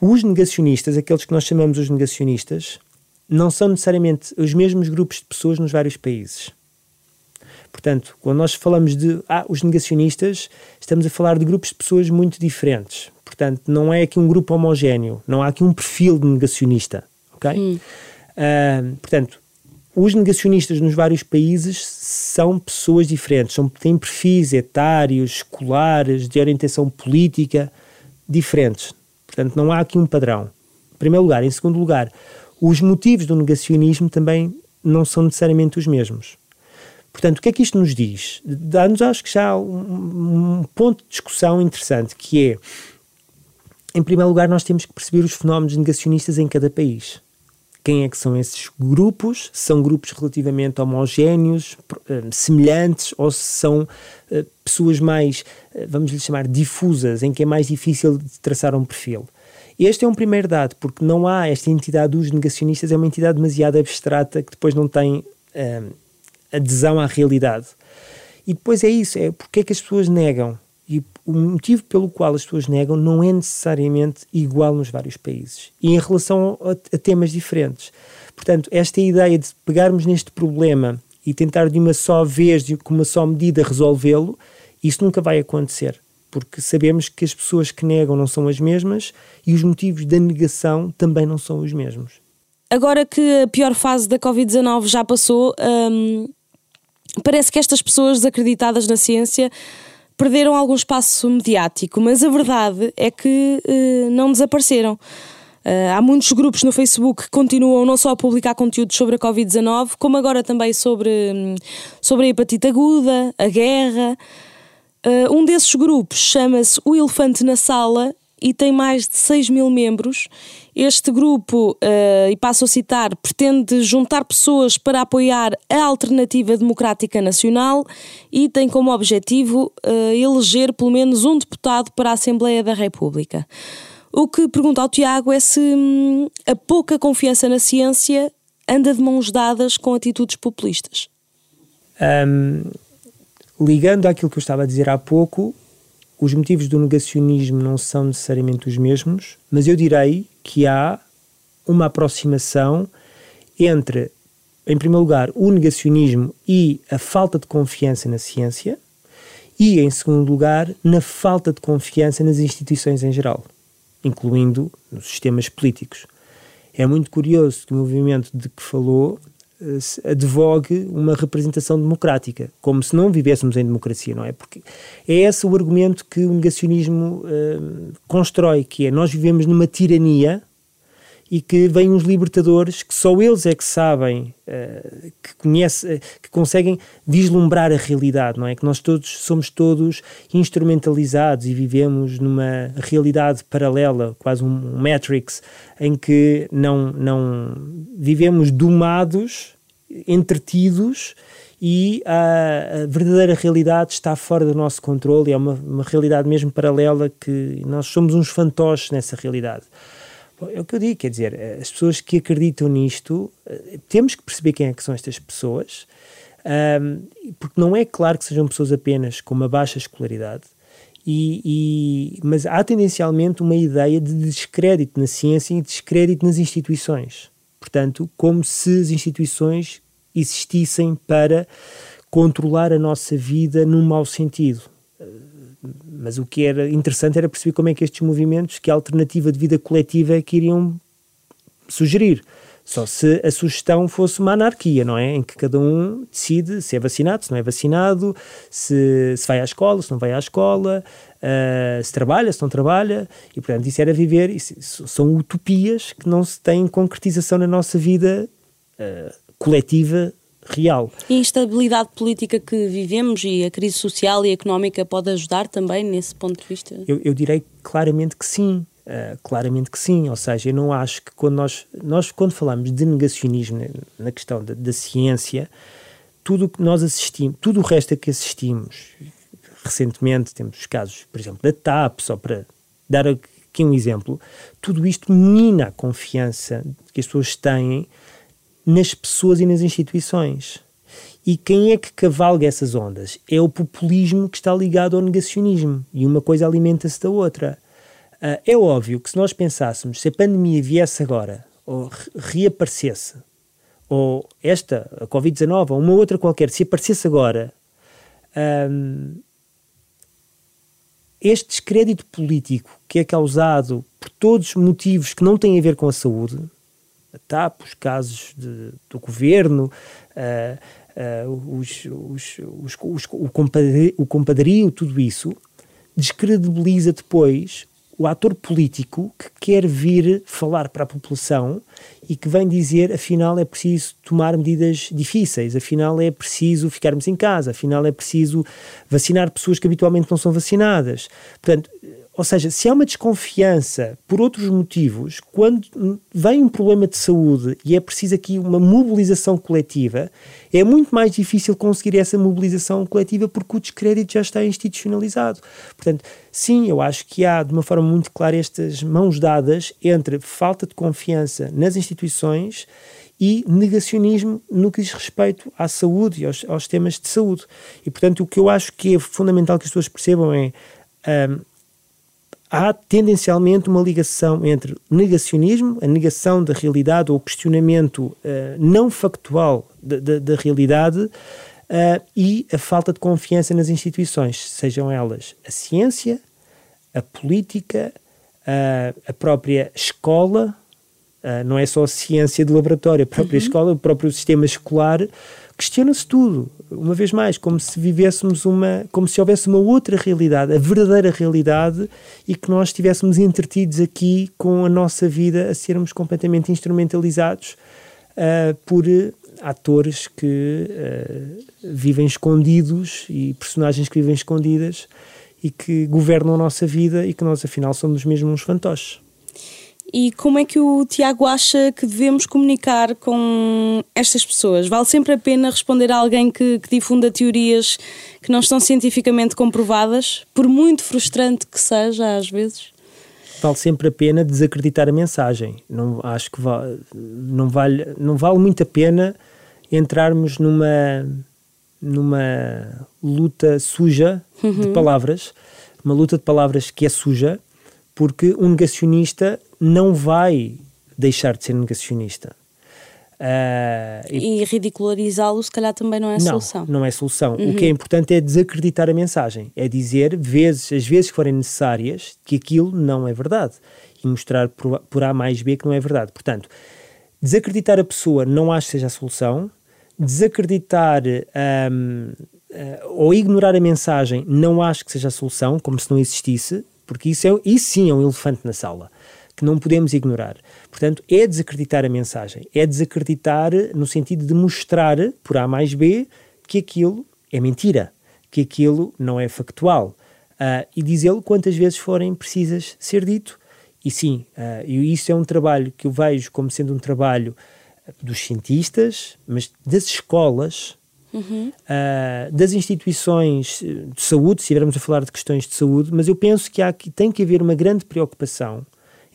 os negacionistas, aqueles que nós chamamos os negacionistas, não são necessariamente os mesmos grupos de pessoas nos vários países. Portanto, quando nós falamos de ah, os negacionistas, estamos a falar de grupos de pessoas muito diferentes. Portanto, não é aqui um grupo homogéneo, não há aqui um perfil de negacionista, ok? Hum. Uh, portanto, os negacionistas nos vários países são pessoas diferentes, são, têm perfis etários, escolares, de orientação política diferentes. Portanto, não há aqui um padrão. Em primeiro lugar. Em segundo lugar, os motivos do negacionismo também não são necessariamente os mesmos. Portanto, o que é que isto nos diz? Dá-nos, acho que já um, um ponto de discussão interessante, que é em primeiro lugar, nós temos que perceber os fenómenos negacionistas em cada país. Quem é que são esses grupos? São grupos relativamente homogéneos, eh, semelhantes, ou são uh, pessoas mais, uh, vamos lhe chamar, difusas, em que é mais difícil de traçar um perfil? Este é um primeiro dado, porque não há esta entidade dos negacionistas, é uma entidade demasiado abstrata que depois não tem uh, adesão à realidade. E depois é isso, é porque é que as pessoas negam. E o motivo pelo qual as pessoas negam não é necessariamente igual nos vários países e em relação a, a temas diferentes. Portanto, esta ideia de pegarmos neste problema e tentar de uma só vez, de, uma só medida, resolvê-lo, isso nunca vai acontecer. Porque sabemos que as pessoas que negam não são as mesmas e os motivos da negação também não são os mesmos. Agora que a pior fase da Covid-19 já passou, hum, parece que estas pessoas desacreditadas na ciência perderam algum espaço mediático, mas a verdade é que uh, não desapareceram. Uh, há muitos grupos no Facebook que continuam não só a publicar conteúdos sobre a Covid-19, como agora também sobre, hum, sobre a hepatite aguda, a guerra. Uh, um desses grupos chama-se O Elefante na Sala e tem mais de 6 mil membros. Este grupo, uh, e passo a citar, pretende juntar pessoas para apoiar a Alternativa Democrática Nacional e tem como objetivo uh, eleger pelo menos um deputado para a Assembleia da República. O que pergunto ao Tiago é se hum, a pouca confiança na ciência anda de mãos dadas com atitudes populistas. Um, ligando àquilo que eu estava a dizer há pouco, os motivos do negacionismo não são necessariamente os mesmos, mas eu direi que há uma aproximação entre, em primeiro lugar, o negacionismo e a falta de confiança na ciência, e, em segundo lugar, na falta de confiança nas instituições em geral, incluindo nos sistemas políticos. É muito curioso que o movimento de que falou advogue uma representação democrática, como se não vivêssemos em democracia, não é? Porque é esse o argumento que o negacionismo uh, constrói, que é nós vivemos numa tirania e que vêm uns libertadores que só eles é que sabem, uh, que conhecem, uh, que conseguem vislumbrar a realidade, não é? Que nós todos somos todos instrumentalizados e vivemos numa realidade paralela, quase um Matrix, em que não, não vivemos domados, entretidos e a, a, verdadeira realidade está fora do nosso controle, é uma, uma realidade mesmo paralela que nós somos uns fantoches nessa realidade. É o que eu digo, quer dizer, eh, as pessoas que acreditam nisto, eh, temos que perceber quem é que são estas pessoas, um, porque não é claro que sejam pessoas apenas com uma baixa escolaridade, e, e, mas há tendencialmente uma ideia de descrédito na ciência e descrédito nas instituições. Portanto, como se as instituições existissem para controlar a nossa vida num mau sentido. Mas o que era interessante era perceber como é que estes movimentos, que alternativa de vida coletiva é que iriam sugerir. Só se a sugestão fosse uma anarquia, não é? Em que cada um decide se é vacinado, se não é vacinado, se, se vai à escola, se não vai à escola, uh, se trabalha, se não trabalha. E, portanto, isso era viver. Isso, são utopias que não se têm concretização na nossa vida uh, coletiva real. E a instabilidade política que vivemos e a crise social e económica pode ajudar também nesse ponto de vista? Eu, eu direi claramente que sim. Uh, claramente que sim, ou seja, eu não acho que quando nós, nós quando falamos de negacionismo na questão da, da ciência, tudo o que nós assistimos, tudo o resto a que assistimos, recentemente temos os casos, por exemplo, da TAP, só para dar aqui um exemplo, tudo isto mina a confiança que as pessoas têm nas pessoas e nas instituições. E quem é que cavalga essas ondas? É o populismo que está ligado ao negacionismo. E uma coisa alimenta-se da outra. Uh, é óbvio que se nós pensássemos, se a pandemia viesse agora, ou reaparecesse, ou esta, a Covid-19, ou uma outra qualquer, se aparecesse agora, um, este descrédito político que é causado por todos os motivos que não têm a ver com a saúde, TAP, os casos de, do governo, uh, uh, os, os, os, o, compadrio, o compadrio, tudo isso, descredibiliza depois o ator político que quer vir falar para a população e que vem dizer, afinal é preciso tomar medidas difíceis, afinal é preciso ficarmos em casa, afinal é preciso vacinar pessoas que habitualmente não são vacinadas. Portanto, ou seja, se há uma desconfiança por outros motivos, quando vem um problema de saúde e é preciso aqui uma mobilização coletiva, é muito mais difícil conseguir essa mobilização coletiva porque o descrédito já está institucionalizado. Portanto, sim, eu acho que há de uma forma muito clara estas mãos dadas entre falta de confiança nas instituições e negacionismo no que diz respeito à saúde e aos, aos temas de saúde. E, portanto, o que eu acho que é fundamental que as pessoas percebam é. Um, há tendencialmente uma ligação entre negacionismo, a negação da realidade ou o questionamento uh, não factual da, realidade uh, e a falta de confiança nas instituições, sejam elas a ciência, a política, uh, a própria escola, não é só a ciência de laboratório, a própria uhum. escola, o próprio sistema escolar questiona-se tudo, uma vez mais, como se vivêssemos uma, como se houvesse uma outra realidade, a verdadeira realidade, e que nós estivéssemos entretidos aqui com a nossa vida a sermos completamente instrumentalizados uh, por atores que uh, vivem escondidos e personagens que vivem escondidas e que governam a nossa vida e que nós afinal somos mesmo uns fantoches. E como é que o Tiago acha que devemos comunicar com estas pessoas? Vale sempre a pena responder a alguém que, que difunda teorias que não estão cientificamente comprovadas, por muito frustrante que seja às vezes? Vale sempre a pena desacreditar a mensagem. Não acho que vale, não vale, não vale muito a pena entrarmos numa numa luta suja uhum. de palavras, uma luta de palavras que é suja, porque um negacionista não vai deixar de ser negacionista. Uh, e, e ridicularizá-lo, se calhar, também não é não, solução. Não é solução. Uhum. O que é importante é desacreditar a mensagem. É dizer, vezes, as vezes que forem necessárias, que aquilo não é verdade. E mostrar por, por A mais B que não é verdade. Portanto, desacreditar a pessoa não acho que seja a solução. Desacreditar um, ah, ou ignorar a mensagem não acho que seja a solução, como se não existisse, porque isso, é, isso sim é um elefante na sala que não podemos ignorar. Portanto, é desacreditar a mensagem, é desacreditar no sentido de mostrar, por A mais B, que aquilo é mentira, que aquilo não é factual. Uh, e dizê-lo quantas vezes forem precisas ser dito. E sim, uh, e isso é um trabalho que eu vejo como sendo um trabalho dos cientistas, mas das escolas, uhum. uh, das instituições de saúde, se estivermos a falar de questões de saúde, mas eu penso que há, tem que haver uma grande preocupação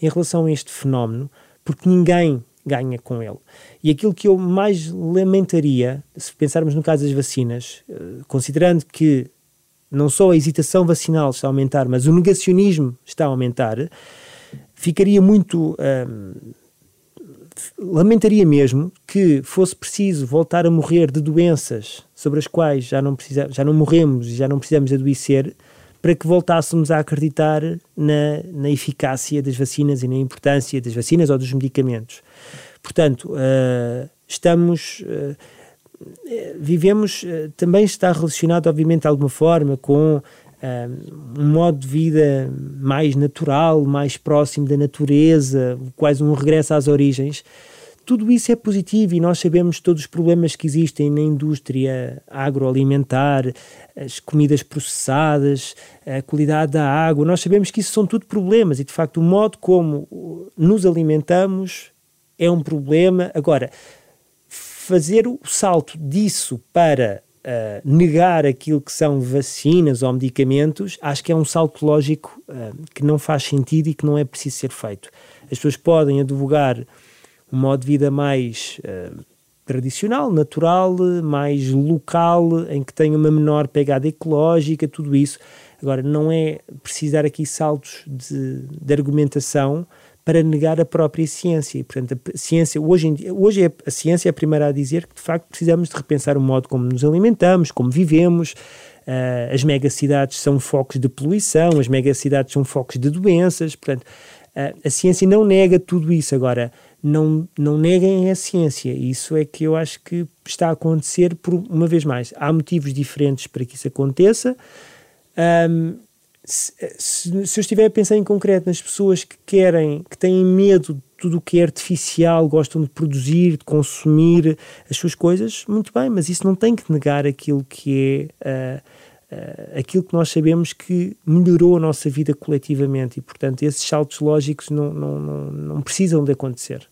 em relação a este fenómeno, porque ninguém ganha com ele. E aquilo que eu mais lamentaria, se pensarmos no caso das vacinas, uh, considerando que não só a hesitação vacinal está a aumentar, mas o negacionismo está a aumentar, ficaria muito. Lamentaria mesmo que fosse preciso voltar a morrer de doenças sobre as quais já não, precisa, já não morremos e já não precisamos adoecer para que voltássemos a acreditar na, na eficácia das vacinas e na importância das vacinas ou dos medicamentos. Portanto, uh, estamos. Uh, vivemos. Também está relacionado, obviamente, de alguma forma com um modo de vida mais natural, mais próximo da natureza, quase um regresso às origens. Tudo isso é positivo e nós sabemos todos os problemas que existem na indústria agroalimentar, as comidas processadas, a qualidade da água. Nós sabemos que isso são tudo problemas e, de facto, o modo como nos alimentamos é um problema. Agora, fazer o salto disso para uh, negar aquilo que são vacinas ou medicamentos, acho que é um salto lógico uh, que não faz sentido e que não é preciso ser feito. As pessoas podem advogar um modo de vida mais uh, tradicional, natural, mais local, em que tenha uma menor pegada ecológica, tudo isso. Agora, não é precisar aqui saltos de, de argumentação para negar a própria ciência. E, portanto, a ciência, hoje, em hoje é, a ciência é a primeira a dizer que, de facto, precisamos de repensar o modo como nos alimentamos, como vivemos. Uh, as megacidades são focos de poluição, as megacidades são focos de doenças. Portanto, uh, a ciência não nega tudo isso. Agora, não, não neguem a ciência. Isso é que eu acho que está a acontecer por uma vez mais. Há motivos diferentes para que isso aconteça. Um, se, se, eu estiver a pensar em concreto nas pessoas que querem, que têm medo de tudo o que é artificial, gostam de produzir, de consumir as suas coisas, muito bem, mas isso não tem que negar aquilo que é. Uh, Uh, aquilo que nós sabemos que melhorou a nossa vida coletivamente e, portanto, esses saltos lógicos não, não, não, não precisam de acontecer.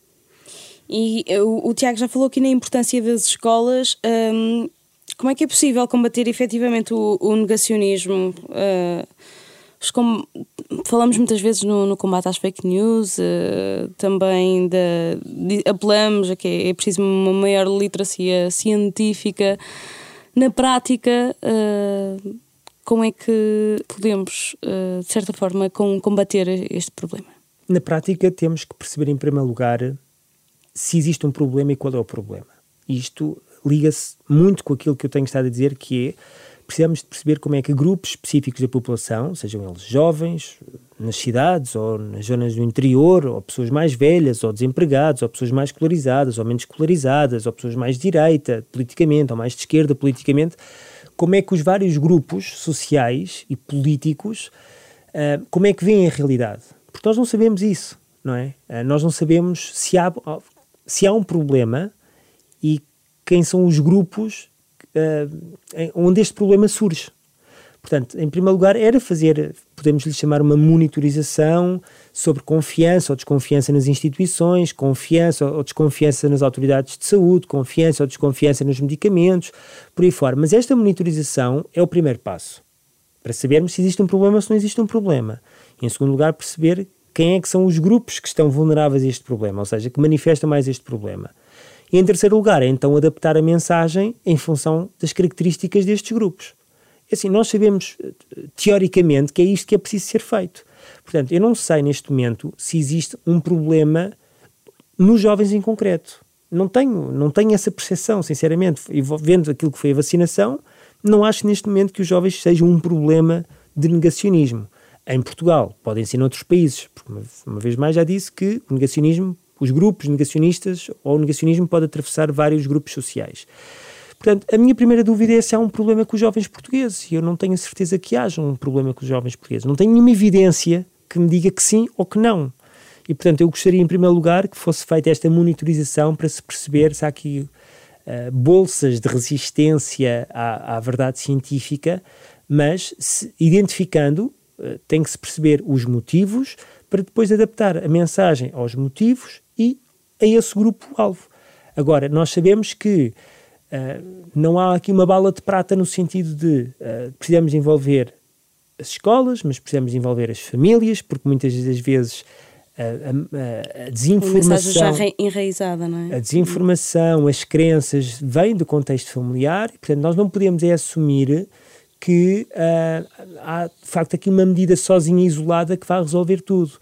E o, o, Tiago já falou aqui na importância das escolas. Um, como é que é possível combater efetivamente o, o negacionismo? Uh, como falamos muitas vezes no, no, combate às fake news, uh, também de, de, apelamos a que é preciso uma maior literacia científica. Na prática, uh, como é que podemos, uh, de certa forma, com, combater este problema? Na prática, temos que perceber, em primeiro lugar, se existe um problema e qual é o problema. Isto liga-se muito com aquilo que eu tenho estado a dizer, que é precisamos de perceber como é que grupos específicos da população, sejam eles jovens, nas cidades ou nas zonas do interior, ou pessoas mais velhas, ou desempregados, ou pessoas mais escolarizadas, ou menos escolarizadas, ou pessoas mais de direita politicamente, ou mais de esquerda politicamente, como é que os vários grupos sociais e políticos, uh, como é que veem a realidade? Porque nós não sabemos isso, não é? Uh, nós não sabemos se há, se há um problema e quem são os grupos uh, onde este problema surge. Portanto, em primeiro lugar, era fazer, podemos lhe chamar uma monitorização sobre confiança ou desconfiança nas instituições, confiança ou desconfiança nas autoridades de saúde, confiança ou desconfiança nos medicamentos, por aí fora. Mas esta monitorização é o primeiro passo para sabermos se existe um problema ou se não existe um problema. E, em segundo lugar, perceber quem é que são os grupos que estão vulneráveis a este problema, ou seja, que manifestam mais este problema. E em terceiro lugar, é então adaptar a mensagem em função das características destes grupos. É assim, nós sabemos teoricamente que é isto que é preciso ser feito. Portanto, eu não sei neste momento se existe um problema nos jovens em concreto. Não tenho, não tenho essa percepção, sinceramente. E vendo aquilo que foi a vacinação, não acho neste momento que os jovens sejam um problema de negacionismo. Em Portugal, podem ser noutros países, porque uma vez mais já disse que o negacionismo os grupos negacionistas ou o negacionismo pode atravessar vários grupos sociais. Portanto, a minha primeira dúvida é se há um problema com os jovens portugueses. E eu não tenho certeza que haja um problema com os jovens portugueses. Não tenho nenhuma evidência que me diga que sim ou que não. E, portanto, eu gostaria, em primeiro lugar, que fosse feita esta monitorização para se perceber se há aqui uh, bolsas de resistência à, à verdade científica, mas se, identificando, uh, tem que se perceber os motivos para depois adaptar a mensagem aos motivos e a esse grupo-alvo. Agora, nós sabemos que uh, não há aqui uma bala de prata no sentido de uh, precisamos envolver as escolas, mas precisamos envolver as famílias, porque muitas das vezes a, a, a desinformação. já enraizada, não é? A desinformação, as crenças vêm do contexto familiar, e, portanto, nós não podemos é assumir que uh, há de facto aqui uma medida sozinha isolada que vai resolver tudo.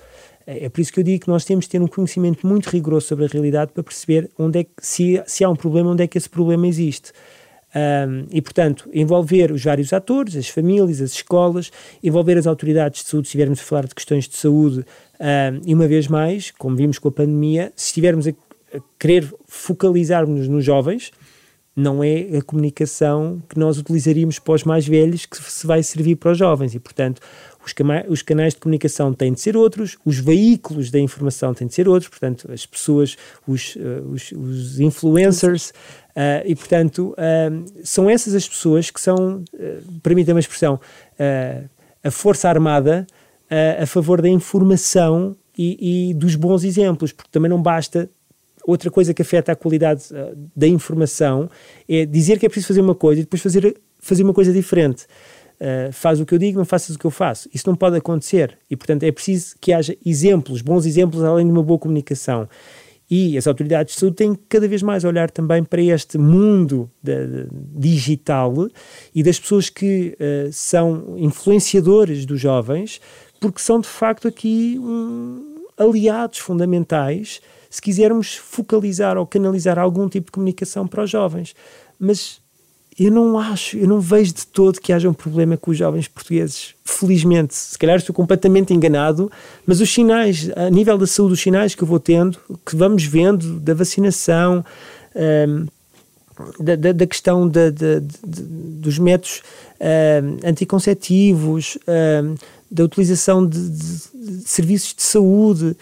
É, é por isso que eu digo que nós temos de ter um conhecimento muito rigoroso sobre a realidade para perceber onde é que, se, se há um problema, onde é que esse problema existe. Um, e, portanto, envolver os vários atores, as famílias, as escolas, envolver as autoridades de saúde, se estivermos a falar de questões de saúde, um, e uma vez mais, como vimos com a pandemia, se estivermos a, a querer focalizar-nos nos jovens, não é a comunicação que nós utilizaríamos para os mais velhos que se vai servir para os jovens e, portanto, os, canais de comunicação têm de ser outros, os veículos da informação têm de ser outros, portanto, as pessoas, os, uh, os, os influencers, uh, e, portanto, uh, são essas as pessoas que são, uh, permitam-me a expressão, a força armada a favor da informação e, e dos bons exemplos, porque também não basta outra coisa que afeta a qualidade uh, da informação é dizer que é preciso fazer uma coisa e depois fazer, fazer uma coisa diferente. Uh, faz o que eu digo, não faças o que eu faço. Isso não pode acontecer. E, portanto, é preciso que haja exemplos, bons exemplos, além de uma boa comunicação. E as autoridades de saúde têm cada vez mais olhar também para este mundo de, de, digital e das pessoas que uh, são influenciadores dos jovens, porque são de facto aqui um, aliados fundamentais se quisermos focalizar ou canalizar algum tipo de comunicação para os jovens. Mas eu não acho, eu não vejo de todo que haja um problema com os jovens portugueses. Felizmente, se calhar estou completamente enganado, mas os sinais, a nível da saúde, os sinais que eu vou tendo, que vamos vendo da vacinação, um, da, da, da, questão da, dos métodos um, anticonceptivos, um, da utilização de, de serviços de saúde,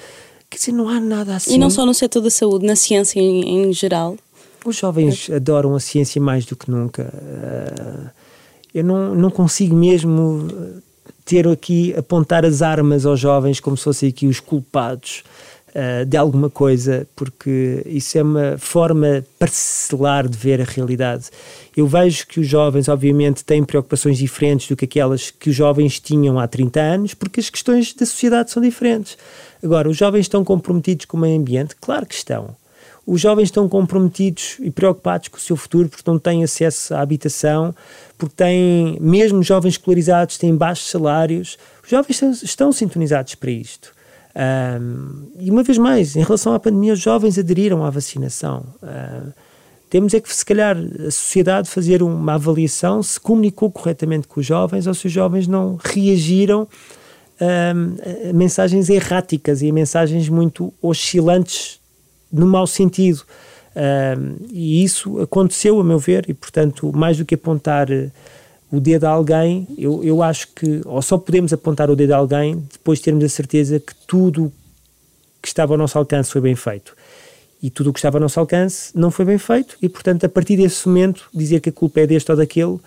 Quer dizer, não há nada assim. E não só no setor da saúde, na ciência em, em geral. Os jovens é. adoram a ciência mais do que nunca. Uh, eu não, não consigo mesmo ter aqui, apontar as armas aos jovens como se fossem aqui os culpados uh, de alguma coisa, porque isso é uma forma parcelar de ver a realidade. Eu vejo que os jovens, obviamente, têm preocupações diferentes do que aquelas que os jovens tinham há 30 anos, porque as questões da sociedade são diferentes. Agora, os jovens estão comprometidos com o meio ambiente? Claro que estão. Os jovens estão comprometidos e preocupados com o seu futuro porque não têm acesso à habitação, porque têm, mesmo jovens escolarizados, têm baixos salários. Os jovens estão, estão sintonizados para isto. Um, e uma vez mais, em relação à pandemia, os jovens aderiram à vacinação. Temos é que, se calhar, a sociedade fazer uma avaliação se comunicou corretamente com os jovens ou se os jovens não reagiram uh, mensagens erráticas e mensagens muito oscilantes no mau sentido. Uh, e isso aconteceu, a meu ver, e portanto, mais do que apontar uh, o dedo a alguém, eu, eu acho que, ou só podemos apontar o dedo a alguém depois de termos a certeza que tudo que estava ao nosso alcance foi bem feito. E tudo o que estava ao nosso alcance não foi bem feito, e portanto, a partir desse momento, dizer que a culpa é deste ou daquele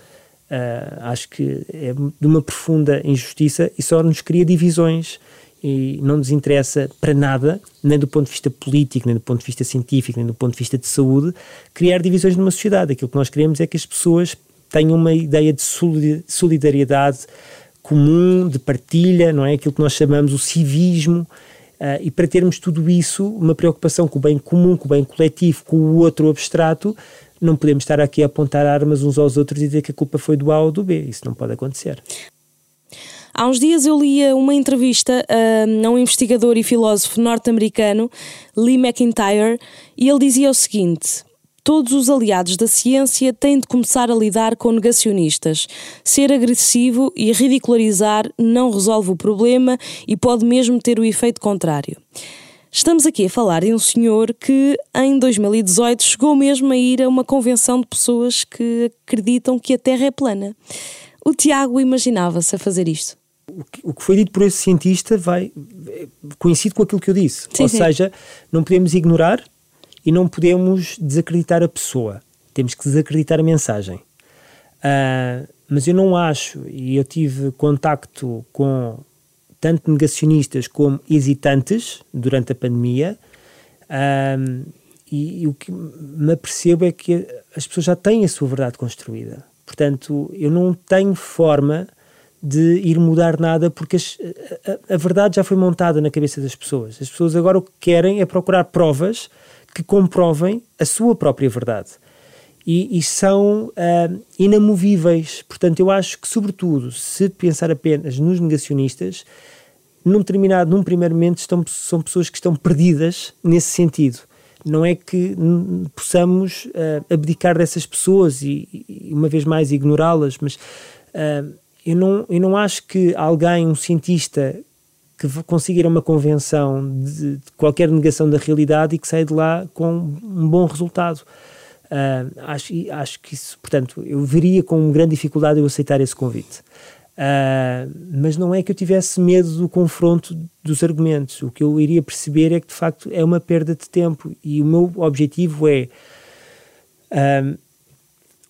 Uh, acho que é de uma profunda injustiça e só nos cria divisões e não nos interessa para nada, nem do ponto de vista político, nem do ponto de vista científico, nem do ponto de vista de saúde, criar divisões numa sociedade. Aquilo que nós queremos é que as pessoas tenham uma ideia de solidariedade comum, de partilha, não é? Aquilo que nós chamamos o civismo. Uh, e para termos tudo isso, uma preocupação com o bem comum, com o bem coletivo, com o outro abstrato, não podemos estar aqui a apontar armas uns aos outros e dizer que a culpa foi do A ou do B. Isso não pode acontecer. Há uns dias eu lia uma entrevista uh, a um investigador e filósofo norte-americano, Lee McIntyre, e ele dizia o seguinte: Todos os aliados da ciência têm de começar a lidar com negacionistas. Ser agressivo e ridicularizar não resolve o problema e pode mesmo ter o efeito contrário. Estamos aqui a falar de um senhor que em 2018 chegou mesmo a ir a uma convenção de pessoas que acreditam que a Terra é plana. O Tiago imaginava-se a fazer isto? O que, foi dito por esse cientista vai coincide com aquilo que eu disse. Sim, Ou sim. seja, não podemos ignorar e não podemos desacreditar a pessoa. Temos que desacreditar a mensagem. Ah, mas eu não acho, e eu tive contacto com tanto negacionistas como hesitantes durante a pandemia, ah, e, e o que me apercebo é que as pessoas já têm a sua verdade construída. Portanto, eu não tenho forma de ir mudar nada porque as- a, a- verdade já foi montada na cabeça das pessoas. As pessoas agora o que querem é procurar provas que comprovem a sua própria verdade. E, e são ah, inamovíveis. Portanto, eu acho que, sobretudo, se pensar apenas nos negacionistas, num determinado, num primeiro momento, estão, são pessoas que estão perdidas nesse sentido. Não é que possamos ah, abdicar dessas pessoas e, e, uma vez mais, ignorá-las, mas ah, eu, não, eu não acho que alguém, um cientista, que consiga ir a uma convenção de, de qualquer negação da realidade e que saia de lá com um bom resultado. Ah, acho, acho que isso, portanto, eu veria com grande dificuldade eu aceitar esse convite. Ah, mas não é que eu tivesse medo do confronto dos argumentos. O que eu iria perceber é que, de facto, é uma perda de tempo. E o meu objetivo é. ah,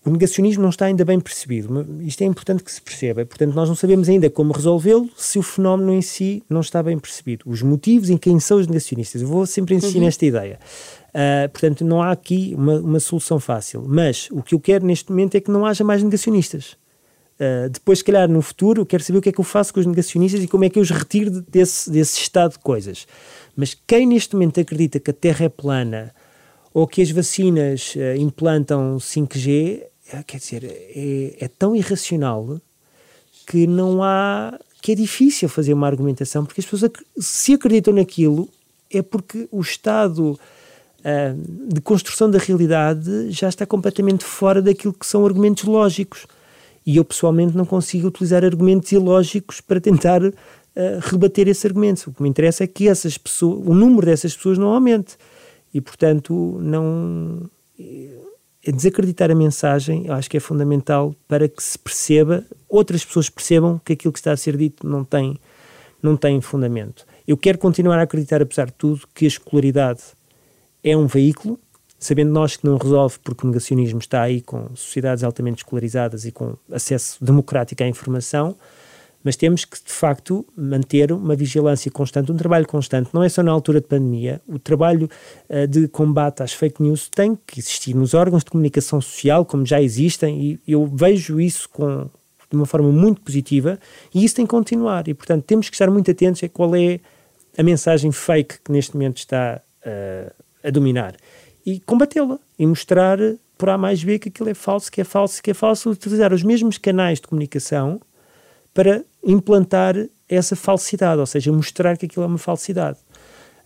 o negacionismo não está ainda bem percebido. Isto é importante que se perceba. Portanto, nós não sabemos ainda como resolvê-lo se o fenómeno em si não está bem percebido. Os motivos em quem são os negacionistas. Eu vou sempre insistir nesta ideia. Ah, portanto, não há aqui uma, uma solução fácil. Mas o que eu quero neste momento é que não haja mais negacionistas. Uh, depois, se calhar, no futuro, eu quero saber o que é que eu faço com os negacionistas e como é que eu os retiro de- desse, desse estado de coisas. Mas quem neste momento acredita que a Terra é plana ou que as vacinas uh, implantam 5G, eh, quer dizer, é, é tão irracional que não há. que é difícil fazer uma argumentação, porque as pessoas, se acreditam naquilo, é porque o estado ah, de construção da realidade já está completamente fora daquilo que são argumentos lógicos. E eu pessoalmente não consigo utilizar argumentos ilógicos para tentar ah, rebater esses argumentos. O que me interessa é que essas pessoas, o número dessas pessoas não aumente. E portanto, não é desacreditar a mensagem, eu acho que é fundamental para que se perceba, outras pessoas percebam que aquilo que está a ser dito não tem, não tem fundamento. Eu quero continuar a acreditar, apesar de tudo, que a escolaridade é um veículo, sabendo nós que não resolve, porque o negacionismo está aí com sociedades altamente escolarizadas e com acesso democrático à informação, mas temos que, de facto, manter uma vigilância constante, um trabalho constante, não é só na altura de pandemia, o trabalho uh, de combate às fake news tem que existir nos órgãos de comunicação social, como já existem, e eu vejo isso com, de uma forma muito positiva, e isso tem que continuar, e portanto temos que estar muito atentos a qual é a mensagem fake que neste momento está uh, a dominar, e combatê-la, e mostrar por A mais B que aquilo é falso, que é falso, que é falso, utilizar os mesmos canais de comunicação para implantar essa falsidade, ou seja, mostrar que aquilo é uma falsidade.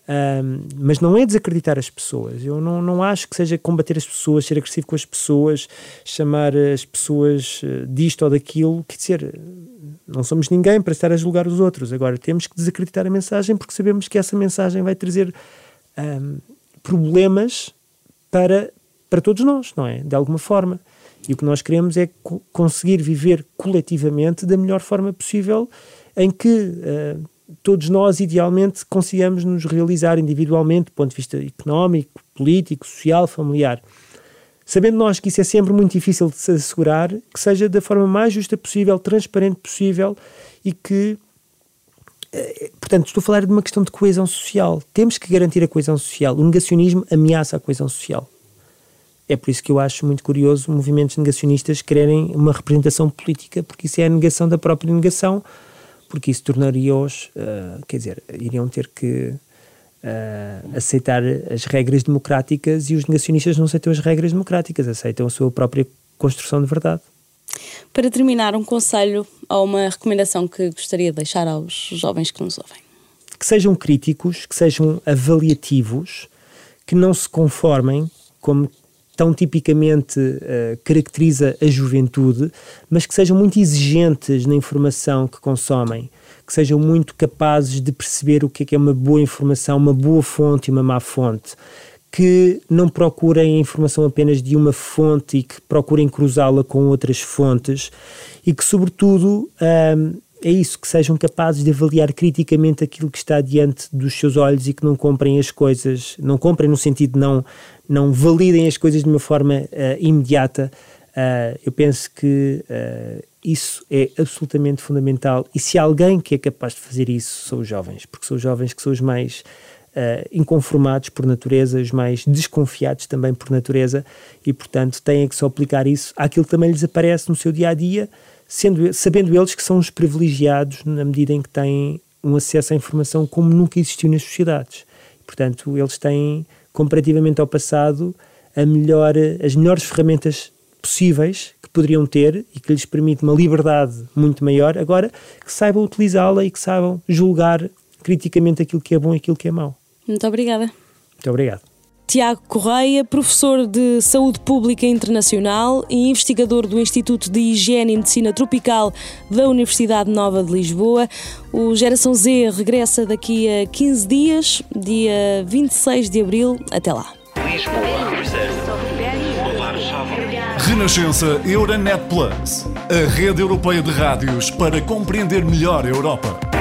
Um, mas não é desacreditar as pessoas. Eu não, não acho que seja combater as pessoas, ser agressivo com as pessoas, chamar as pessoas uh, disto ou daquilo. Quer dizer, não somos ninguém para estar a julgar os outros. Agora, temos que desacreditar a mensagem porque sabemos que essa mensagem vai trazer um, problemas para, para todos nós, não é? De alguma forma. E o que nós queremos é co conseguir viver coletivamente da melhor forma possível, em que uh, todos nós, idealmente, consigamos nos realizar individualmente, do ponto de vista económico, político, social, familiar. Sabendo nós que isso é sempre muito difícil de se assegurar, que seja da forma mais justa possível, transparente possível e que. Uh, portanto, estou a falar de uma questão de coesão social. Temos que garantir a coesão social. O negacionismo ameaça a coesão social. É por isso que eu acho muito curioso movimentos negacionistas quererem uma representação política, porque isso é a negação da própria negação, porque isso tornaria-os, uh, quer dizer, iriam ter que uh, aceitar as regras democráticas e os negacionistas não aceitam as regras democráticas, aceitam a sua própria construção de verdade. Para terminar, um conselho ou uma recomendação que gostaria de deixar aos jovens que nos ouvem? Que sejam críticos, que sejam avaliativos, que não se conformem como tão tipicamente uh, caracteriza a juventude, mas que sejam muito exigentes na informação que consomem, que sejam muito capazes de perceber o que é, que é uma boa informação, uma boa fonte e uma má fonte, que não procurem a informação apenas de uma fonte e que procurem cruzá-la com outras fontes. E que, sobretudo, uh, é isso, que sejam capazes de avaliar criticamente aquilo que está diante dos seus olhos e que não comprem as coisas, não comprem no sentido de não, não validem as coisas de uma forma uh, imediata. Uh, eu penso que uh, isso é absolutamente fundamental. E se há alguém que é capaz de fazer isso, são os jovens, porque são os jovens que são os mais uh, inconformados por natureza, os mais desconfiados também por natureza, e portanto têm que só aplicar isso àquilo que também lhes aparece no seu dia a dia, sendo, sabendo eles que são os privilegiados na medida em que têm um acesso à informação como nunca existiu nas sociedades. Portanto, eles têm, comparativamente ao passado, melhor, as melhores ferramentas possíveis que poderiam ter e que lhes permite uma liberdade muito maior, agora que saibam utilizá-la e que saibam julgar criticamente aquilo que é bom e aquilo que é mau. Muito obrigada. Muito obrigado. Tiago Correia, professor de Saúde Pública Internacional e investigador do Instituto de Higiene e Medicina Tropical da Universidade Nova de Lisboa. O Geração Z regressa daqui a 15 dias, dia 26 de abril. Até lá. Renascença Euronet Plus, a rede europeia de rádios para compreender melhor a Europa.